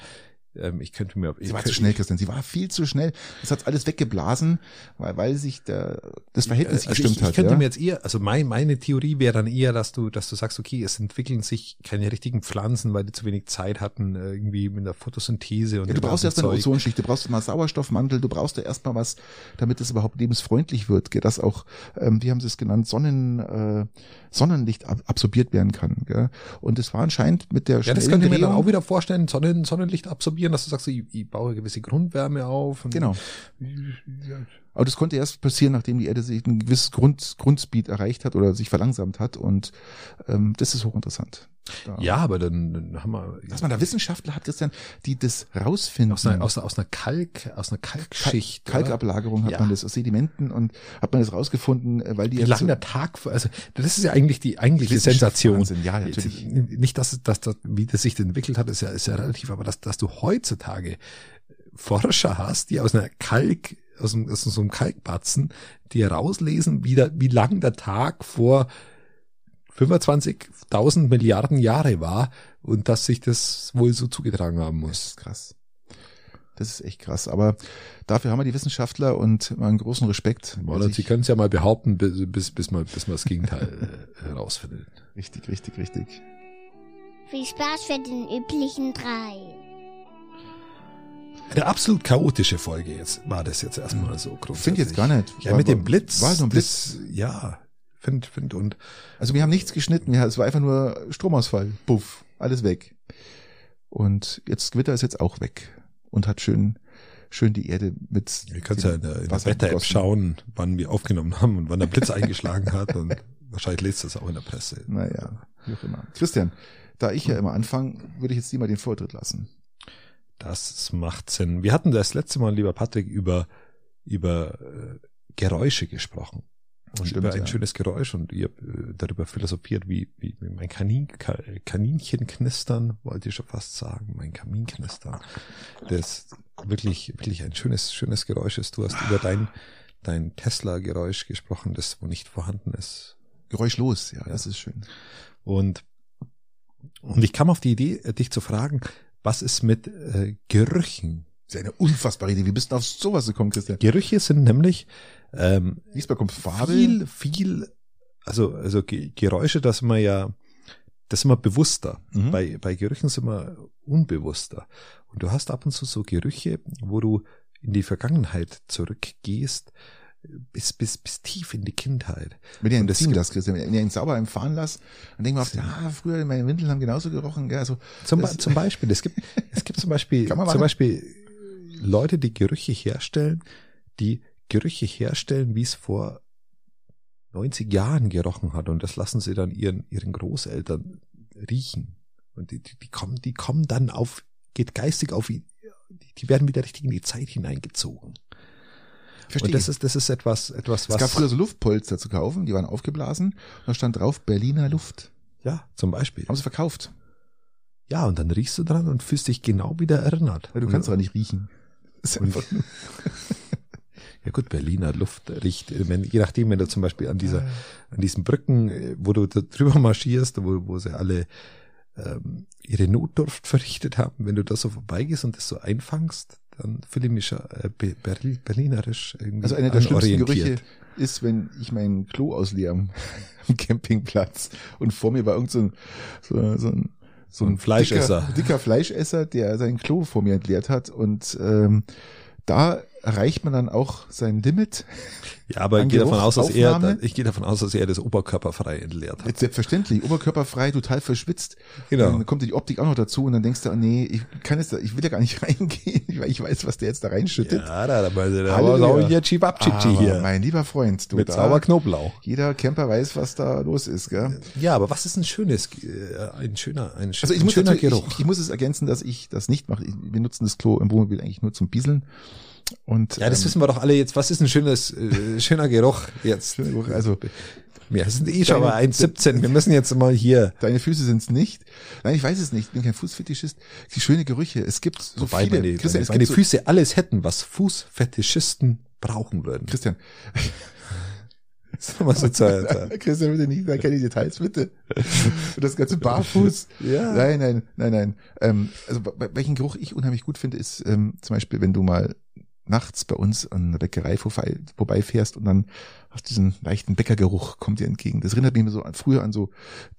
Ähm, ich könnte mir, ich Sie war zu schnell, Christian. Sie war viel zu schnell. Das hat alles weggeblasen, weil, weil sich der, das Verhältnis Also gestimmt ich, ich hat. könnte ja? mir jetzt eher, also mein, meine Theorie wäre dann eher, dass du, dass du sagst, okay, es entwickeln sich keine richtigen Pflanzen, weil die zu wenig Zeit hatten, äh, irgendwie mit der Photosynthese und Ja, du brauchst ganzen erst eine. Ozonschicht, du brauchst mal Sauerstoffmantel, du brauchst ja erstmal was, damit es überhaupt lebensfreundlich wird, gell, dass auch, ähm, wie haben sie es genannt, Sonnen, äh, Sonnenlicht ab absorbiert werden kann. Gell? Und es war anscheinend mit der Ja, das könnte ich mir dann auch wieder vorstellen, Sonnen, Sonnenlicht absorbieren, dass du sagst, ich, ich baue eine gewisse Grundwärme auf. Und Genau. Ja, Aber das konnte erst passieren, nachdem die Erde sich ein gewisses Grund, Grundspeed erreicht hat oder sich verlangsamt hat. Und ähm, das ist hochinteressant. Da. Ja, aber dann, dann haben wir Dass man da Wissenschaftler hat, Christian, die das rausfinden. aus einer, aus einer, aus einer Kalk, aus einer Kalkschicht. Kalk? Kalkablagerung hat Ja. man das aus Sedimenten und hat man das rausgefunden, äh, weil die Wie lang so- der Tag, also das ist ja eigentlich die eigentliche Sensation. Wahnsinn, ja, natürlich. Nicht, dass, dass, dass wie das sich entwickelt hat, ist ja, ist ja relativ, aber dass, dass du heutzutage Forscher hast, die aus einer Kalk, aus, einem, aus so einem Kalkbatzen, die herauslesen, wie, der, wie lang der Tag vor 25.000 Milliarden Jahre war und dass sich das wohl so zugetragen haben Das muss. ist krass. Das ist echt krass. Aber dafür haben wir die Wissenschaftler und mal einen großen Respekt. Oder Sie können es ja mal behaupten, bis, bis, bis, man, bis man das Gegenteil äh, herausfindet. Richtig, richtig, richtig. Viel Spaß für den üblichen drei. Eine absolut chaotische Folge jetzt war das jetzt erstmal so grundsätzlich. Finde ich jetzt gar nicht. Ja, War- mit dem Blitz. war so ein Blitz. Das, ja, find, find und Also wir haben nichts geschnitten, wir, es war einfach nur Stromausfall. Puff, alles weg. Und jetzt Gewitter ist jetzt auch weg und hat schön, schön die Erde mit. ihr könnt ja in der, in der Wetter-App schauen, wann wir aufgenommen haben und wann der Blitz eingeschlagen hat und wahrscheinlich lest das auch in der Presse. Naja, wie auch immer. Christian, da ich ja immer anfange, würde ich jetzt dir mal den Vortritt lassen. Das macht Sinn. Wir hatten das letzte Mal, lieber Patrick, über, über äh, Geräusche gesprochen. Und Stimmt, über ein ja. schönes Geräusch und ihr habt äh, darüber philosophiert, wie, wie, wie mein Kanin, Ka, Kaninchen knistern, wollte ich schon fast sagen, mein Kamin knistern. Das wirklich, wirklich ein schönes, schönes Geräusch ist. Du hast über dein, dein Tesla-Geräusch gesprochen, das wo nicht vorhanden ist. Geräuschlos, ja, das ist schön. Und, und ich kam auf die Idee, äh, dich zu fragen, was ist mit äh, Gerüchen? Das ist eine unfassbare Idee. Wie bist du auf sowas gekommen, Christian? Gerüche sind nämlich ähm, Diesmal kommt viel, viel, also, also Ge- Geräusche, das man ja, das ist immer bewusster. Mhm. Bei, bei Gerüchen sind wir unbewusster. Und du hast ab und zu so Gerüche, wo du in die Vergangenheit zurückgehst, bis, bis, bis tief in die Kindheit. Wenn ihr gibt- lasst, Christian, wenn ihr ihn sauber im Fahren lasst, dann denkt man oft, ja, früher meine Windeln haben genauso gerochen, gell, also, Zum, Das- zum Beispiel, es gibt, es gibt zum Beispiel, (laughs) zum. Beispiel Leute, die Gerüche herstellen, die Gerüche herstellen, wie es vor 90 Jahren gerochen hat und das lassen sie dann ihren, ihren Großeltern riechen. Und die, die, die kommen, die kommen dann auf, geht geistig auf, ihn- die, die werden wieder richtig in die Zeit hineingezogen. Verstehe. Und das ist, das ist etwas, etwas, was, es gab früher so Luftpolster zu kaufen, die waren aufgeblasen, und da stand drauf Berliner Luft. ja, zum Beispiel. Haben sie verkauft. Ja, und dann riechst du dran und fühlst dich genau wieder erinnert. Weil du kannst doch nicht riechen. (laughs) Ja gut, Berliner Luft riecht, wenn, je nachdem, wenn du zum Beispiel an dieser, an diesen Brücken, äh, wo du drüber marschierst, wo, wo sie alle ähm, ihre Notdurft verrichtet haben, wenn du da so vorbeigehst und das so einfangst, dann fühle ich mich äh, Be- Berli- berlinerisch irgendwie also einer der schlimmsten. Gerüche ist, wenn ich mein Klo ausleere am, (laughs) am Campingplatz und vor mir war irgend so ein, so, so ein So ein Fleischesser. Dicker, dicker Fleischesser, der sein Klo vor mir entleert hat und ähm, da erreicht man dann auch sein Limit. Ja, aber ich gehe davon aus, dass er, ich gehe davon aus, dass er das oberkörperfrei entleert hat. Jetzt selbstverständlich, oberkörperfrei, total verschwitzt. Genau. Dann kommt die Optik auch noch dazu und dann denkst du, oh nee, ich kann jetzt, da- ich will ja gar nicht (laughs) reingehen, weil ich weiß, was der jetzt da reinschüttet. Ja, da, da, da, da aber hier Chibabchichi Aber hier. Mein lieber Freund, du Mit da, sauber Knoblauch. jeder Camper weiß, was da los ist, gell? Ja, aber was ist ein schönes, äh, ein schöner, ein, Also ich ein muss, schöner Geruch? ich, ich muss es ergänzen, dass ich das nicht mache. Wir nutzen das Klo im Wohnmobil eigentlich nur zum Bieseln. Und, Ja, das ähm, wissen wir doch alle jetzt. Was ist ein schönes, äh, schöner Geruch jetzt? Also- wir sind eh schon bei 1,17. Wir müssen jetzt mal hier. Deine Füße sind's nicht. Nein, ich weiß es nicht. Ich bin kein Fußfetischist. Die schöne Gerüche. Es gibt so Wobei viele. meine, Christian, es meine so, Füße alles hätten, was Fußfetischisten brauchen würden. Christian, Das (laughs) ist mal so zur, (laughs) Christian, bitte nicht, da keine Details, bitte. Und (laughs) das ganze Barfuß. Ja. Nein, nein, nein, nein. Ähm, also welchen Geruch ich unheimlich gut finde, ist ähm, zum Beispiel, wenn du mal nachts bei uns an der Bäckerei vorbei, vorbeifährst und dann hast diesen leichten Bäckergeruch kommt dir entgegen. Das erinnert mich immer so an früher an so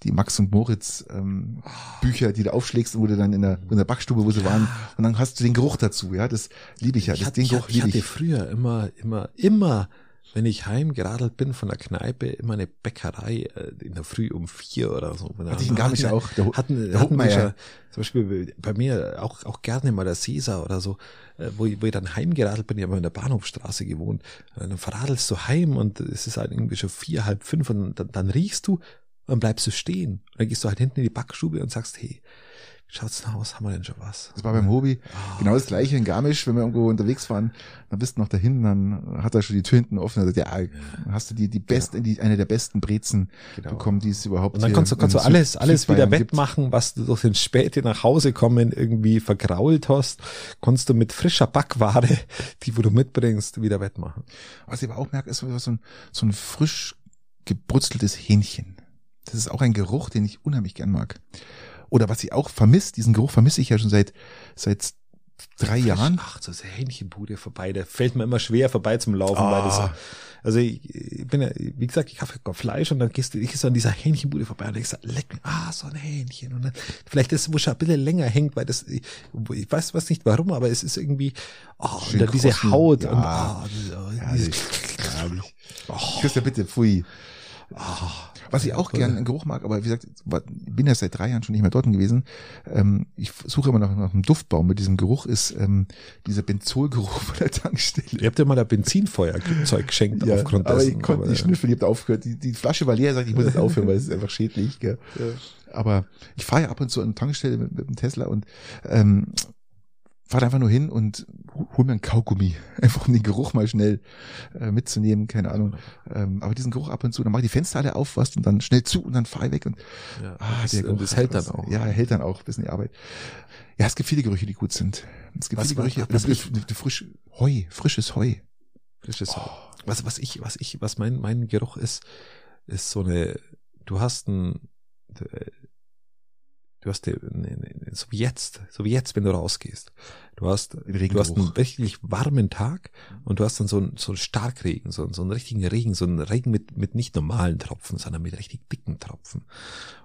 die Max und Moritz ähm, Bücher, die du aufschlägst, wo du dann in der, in der Backstube, wo sie waren, und dann hast du den Geruch dazu. Ja, das liebe ich ja. ich, Das, hatte, den ich, Geruch hatte, ich liebe hatte ich. früher immer, immer, immer, wenn ich heimgeradelt bin von der Kneipe, immer eine Bäckerei äh, in der Früh um vier oder so. Hatte ich in Garmisch hatten, auch. Der, hatten, der hatten wir schon, zum Beispiel bei mir auch, auch gerne mal der Caesar oder so, äh, wo ich, wo ich dann heimgeradelt bin, ich habe in der Bahnhofstraße gewohnt, dann verradelst du heim und es ist halt irgendwie schon vier, halb fünf und dann, dann riechst du und dann bleibst du stehen. Und dann gehst du halt hinten in die Backstube und sagst, hey, schaut's denn aus? Haben wir denn schon was? Das war beim Hobby. Ah. Genau das gleiche in Garmisch, wenn wir irgendwo unterwegs waren, dann bist du noch dahin, dann hat er schon die Tür hinten offen, und sagt, ja, dann hast du die, die beste, die, eine der besten Brezen Genau. bekommen, die es überhaupt Und dann kannst du, kannst du alles, Süd- alles wieder wettmachen, was du durch den späte nach Hause kommen irgendwie vergrault hast, kannst du mit frischer Backware, die wo du mitbringst, wieder wettmachen. Was ich aber auch merke, ist so ein, so ein frisch gebrutzeltes Hähnchen. Das ist auch ein Geruch, den ich unheimlich gern mag. Oder was ich auch vermisse, diesen Geruch vermisse ich ja schon seit, seit drei Jahren. Ach, so eine Hähnchenbude vorbei, da fällt mir immer schwer vorbei zum Laufen, weil das, Ah. also ich, ich bin ja, wie gesagt, ich kaufe Fleisch und dann gehst du, ich so an dieser Hähnchenbude vorbei und denkst, leck, mir, ah, so ein Hähnchen und dann, vielleicht ist es, wo schon ein bisschen länger hängt, weil das, ich, ich weiß was nicht warum, aber es ist irgendwie, oh, Schön und dann diese krossen, Haut ja. und, oh, diese, Ja, diese, Oh. Christian, bitte, pfui. Was ich auch gern einen Geruch mag, aber wie gesagt, bin ja seit drei Jahren schon nicht mehr dort gewesen. Ähm, ich suche immer noch nach einem Duftbaum mit diesem Geruch, ist ähm, dieser Benzolgeruch von der Tankstelle. ihr habt ja mal da Benzinfeuerzeug geschenkt Ja, aufgrund aber dessen. ich konnte aber, nicht schnüffeln, ich habe aufgehört. Die, die Flasche war leer, sagt, ich muss jetzt aufhören, weil es ist einfach schädlich. Gell. Aber ich fahre ja ab und zu an Tankstelle mit, mit dem Tesla und ähm, fahre einfach nur hin und hol mir einen Kaugummi, (laughs) einfach um den Geruch mal schnell äh, mitzunehmen, keine Ahnung. Ähm, aber diesen Geruch ab und zu, dann mache ich die Fenster alle auf, was und dann schnell zu und dann fahre ich weg und ja, ah, das, der Geruch das hält dann was. auch. Ja, hält dann auch ein bisschen die Arbeit. Ja, es gibt viele Gerüche, die gut sind. Es gibt Was viele Gerüche, was ist frisch, Heu, frisches Heu. Frisches Heu. Was, was ich, was ich, was mein, mein Geruch ist, ist so eine, du hast ein, du hast, eine, eine, so wie jetzt, so wie jetzt, wenn du rausgehst. Du hast, du hast einen richtig warmen Tag und du hast dann so einen, so einen Starkregen, so, einen- so einen richtigen Regen, so einen Regen mit, mit nicht normalen Tropfen, sondern mit richtig dicken Tropfen.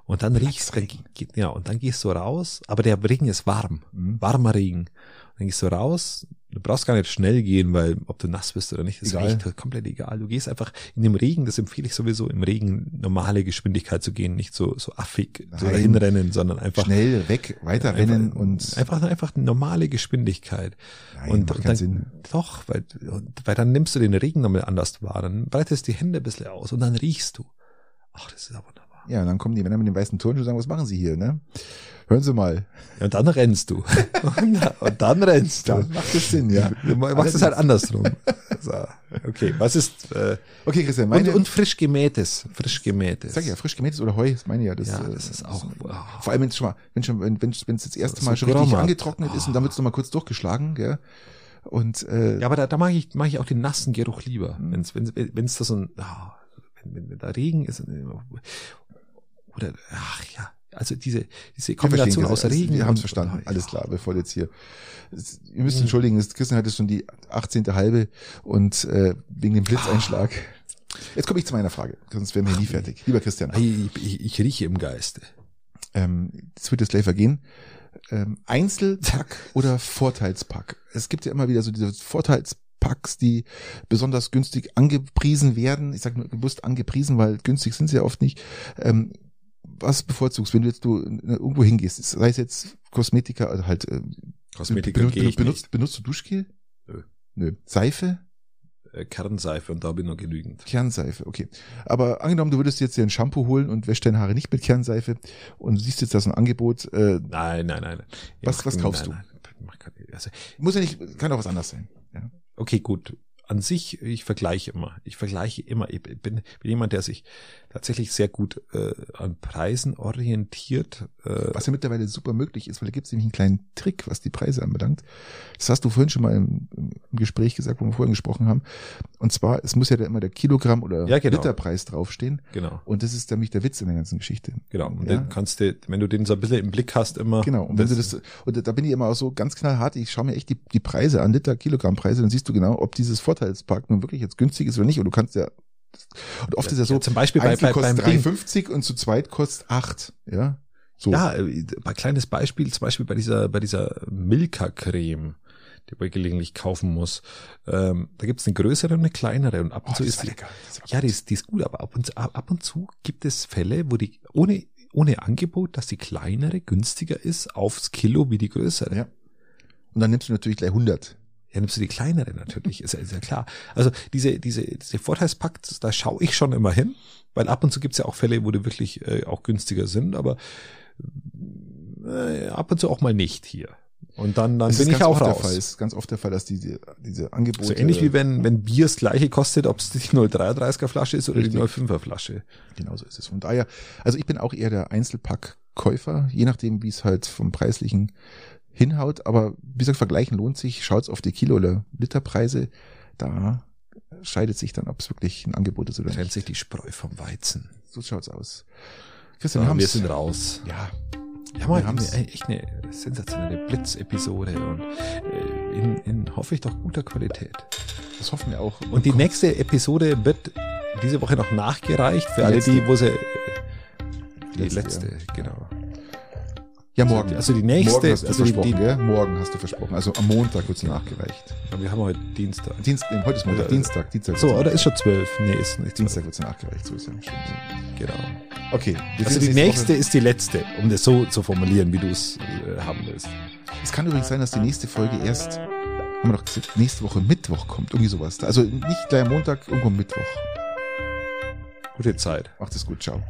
Und dann riechst, dann, ja, und dann gehst du raus, aber der Regen ist warm, Mhm. warmer Regen. Dann gehst du raus, du brauchst gar nicht schnell gehen, weil ob du nass bist oder nicht, ist Egal. echt komplett egal. Du gehst einfach in dem Regen, das empfehle ich sowieso, im Regen normale Geschwindigkeit zu gehen, nicht so, so affig so Nein. hinrennen, sondern einfach Schnell weg, weiter rennen einfach, und einfach, einfach normale Geschwindigkeit. Nein, und, macht dann, Sinn. Doch, weil, weil dann nimmst du den Regen nochmal anders wahr, dann breitest die Hände ein bisschen aus und dann riechst du. Ach, das ist ja wunderbar. Ja, und dann kommen die Männer mit den weißen Turnschuhen und sagen, was machen Sie hier, ne? Hören Sie mal. Ja, und dann rennst du. und, (laughs) und dann rennst du. Da macht es Sinn, ja. Du machst es halt andersrum. (laughs) So, okay, was ist äh, Okay, Christian, und, meine, und frisch gemähtes, frisch gemähtes. sag ich ja, frisch gemähtes oder Heu, das meine ich ja. Das, Ja, äh, das ist auch wow. Vor allem, wenn es schon mal, wenn schon, wenn wenn wenn es das erste So Mal schon richtig Grommat. angetrocknet ist und dann wird es noch mal kurz durchgeschlagen, gell? Und äh, Ja, aber da, da mag ich, mag ich auch den nassen Geruch lieber. Mhm. Wenn's, wenn's, wenn's da so ein, ah, wenn, wenn, wenn da Regen ist, oder, ach ja, also diese, diese Kombination aus also, Regen. Wir haben es verstanden, und- alles klar, bevor jetzt hier. Es- Ihr müsst Mhm. entschuldigen, Christian hat jetzt schon die 18. halbe und äh, wegen dem Blitzeinschlag. Jetzt komme ich zu meiner Frage, sonst wären wir nie fertig. Lieber Christian, Ich, ich, ich rieche im Geiste. ähm, das wird jetzt gleich vergehen. Ähm, Einzelpack (laughs) oder Vorteilspack? Es gibt ja immer wieder so diese Vorteilspacks, die besonders günstig angepriesen werden. Ich sage nur bewusst angepriesen, weil günstig sind sie ja oft nicht. Ähm, was bevorzugst, wenn du jetzt du äh, irgendwo hingehst, sei es jetzt Kosmetika, also halt äh, Kosmetika benutzt, gehe ich benutzt, nicht. benutzt du Duschgel? Nö. Nö. Seife? Äh, Kernseife und da bin ich noch genügend. Kernseife, okay. Aber angenommen, du würdest jetzt dir ein Shampoo holen und wäschst deine Haare nicht mit Kernseife und du siehst jetzt das ein Angebot, äh, Nein, nein, nein. Ich Was- was kaufst nein, nein, ich mach keine- also, muss ja nicht, kann auch was anderes sein. Ja. okay, gut. An sich, ich vergleiche immer. Ich vergleiche immer. Ich bin, bin jemand, der sich tatsächlich sehr gut äh, an Preisen orientiert. Äh, Was ja mittlerweile super möglich ist, weil da gibt es nämlich einen kleinen Trick, was die Preise anbelangt. Das hast du vorhin schon mal im, im Gespräch gesagt, wo wir vorhin gesprochen haben. Und zwar, es muss ja da immer der Kilogramm- oder Ja, genau. Literpreis draufstehen. genau, Und das ist nämlich der Witz in der ganzen Geschichte. genau. Und Ja? den kannst du, wenn du den so ein bisschen im Blick hast, immer. Genau. Und wenn du das, und da bin ich immer auch so ganz knallhart, ich schaue mir echt die, die Preise an, Liter, Kilogrammpreise, dann siehst du genau, ob dieses Vorteilspack nun wirklich jetzt günstig ist oder nicht. Und du kannst ja, und oft ist ja so, zum Beispiel bei, bei, kostet Ding. 3,50 und zu zweit kostet 8. Ja. So. Ja, äh, bei kleines Beispiel, zum Beispiel bei dieser, bei dieser Milka-Creme, die man gelegentlich kaufen muss. Ähm, da gibt's eine größere und eine kleinere und ab und Oh, zu ist die, ja, die ist, die ist gut, aber ab und, zu, ab und zu gibt es Fälle, wo die ohne, ohne Angebot, dass die kleinere günstiger ist aufs Kilo wie die größere. Ja. Und dann nimmst du natürlich gleich 100. Ja, nimmst du die kleinere natürlich, ist ja, ist ja klar. Also diese, diese, diese Vorteilspacks, da schaue ich schon immer hin, weil ab und zu gibt's ja auch Fälle, wo die wirklich äh, auch günstiger sind, aber äh, ab und zu auch mal nicht hier. Und dann, dann Das bin ich auch oft der raus. Fall. Ist ganz oft der Fall, dass diese, diese Angebote. So ähnlich wie wenn, wenn Bier das gleiche kostet, ob es die 0,33er Flasche ist oder die Richtig. 0,5er Flasche. Genauso ist es. Von daher, also ich bin auch eher der Einzelpackkäufer, je nachdem, wie es halt vom preislichen hinhaut. Aber wie gesagt, vergleichen lohnt sich. Schaut's auf die Kilo- oder Literpreise. Da scheidet sich dann, ob es wirklich ein Angebot ist oder Trennt nicht. sich die Spreu vom Weizen. So schaut's aus. Christian, wir, wir sind raus. Ja, Ja, mal Wir haben's. eine, echt eine sensationelle Blitzepisode und äh, in, in hoffe ich doch guter Qualität. das hoffen wir auch. Und die nächste Episode wird diese Woche noch nachgereicht für Die alle, letzte. die, wo sie äh, die Letzte, letzte, genau. Ja, morgen. Also die nächste, morgen hast du also die, versprochen, die, gell? Morgen hast du versprochen. Also am Montag wird's nachgereicht. wir haben heute Dienstag. Dienst, nee, heute ist Montag, Oder- Dienstag, Dienstag. So, oder ist schon zwölf? Nee, ist nicht. Dienstag wird's nachgereicht, so ist ja. Stimmt. Genau. Okay. Also die nächste Woche. ist die letzte, um das so zu formulieren, wie du es äh, haben willst. Es kann übrigens sein, dass die nächste Folge erst, haben wir doch gesagt, nächste Woche Mittwoch kommt. Irgendwie sowas. Also nicht gleich am Montag, irgendwo am Mittwoch. Gute Zeit. Macht es gut. Ciao.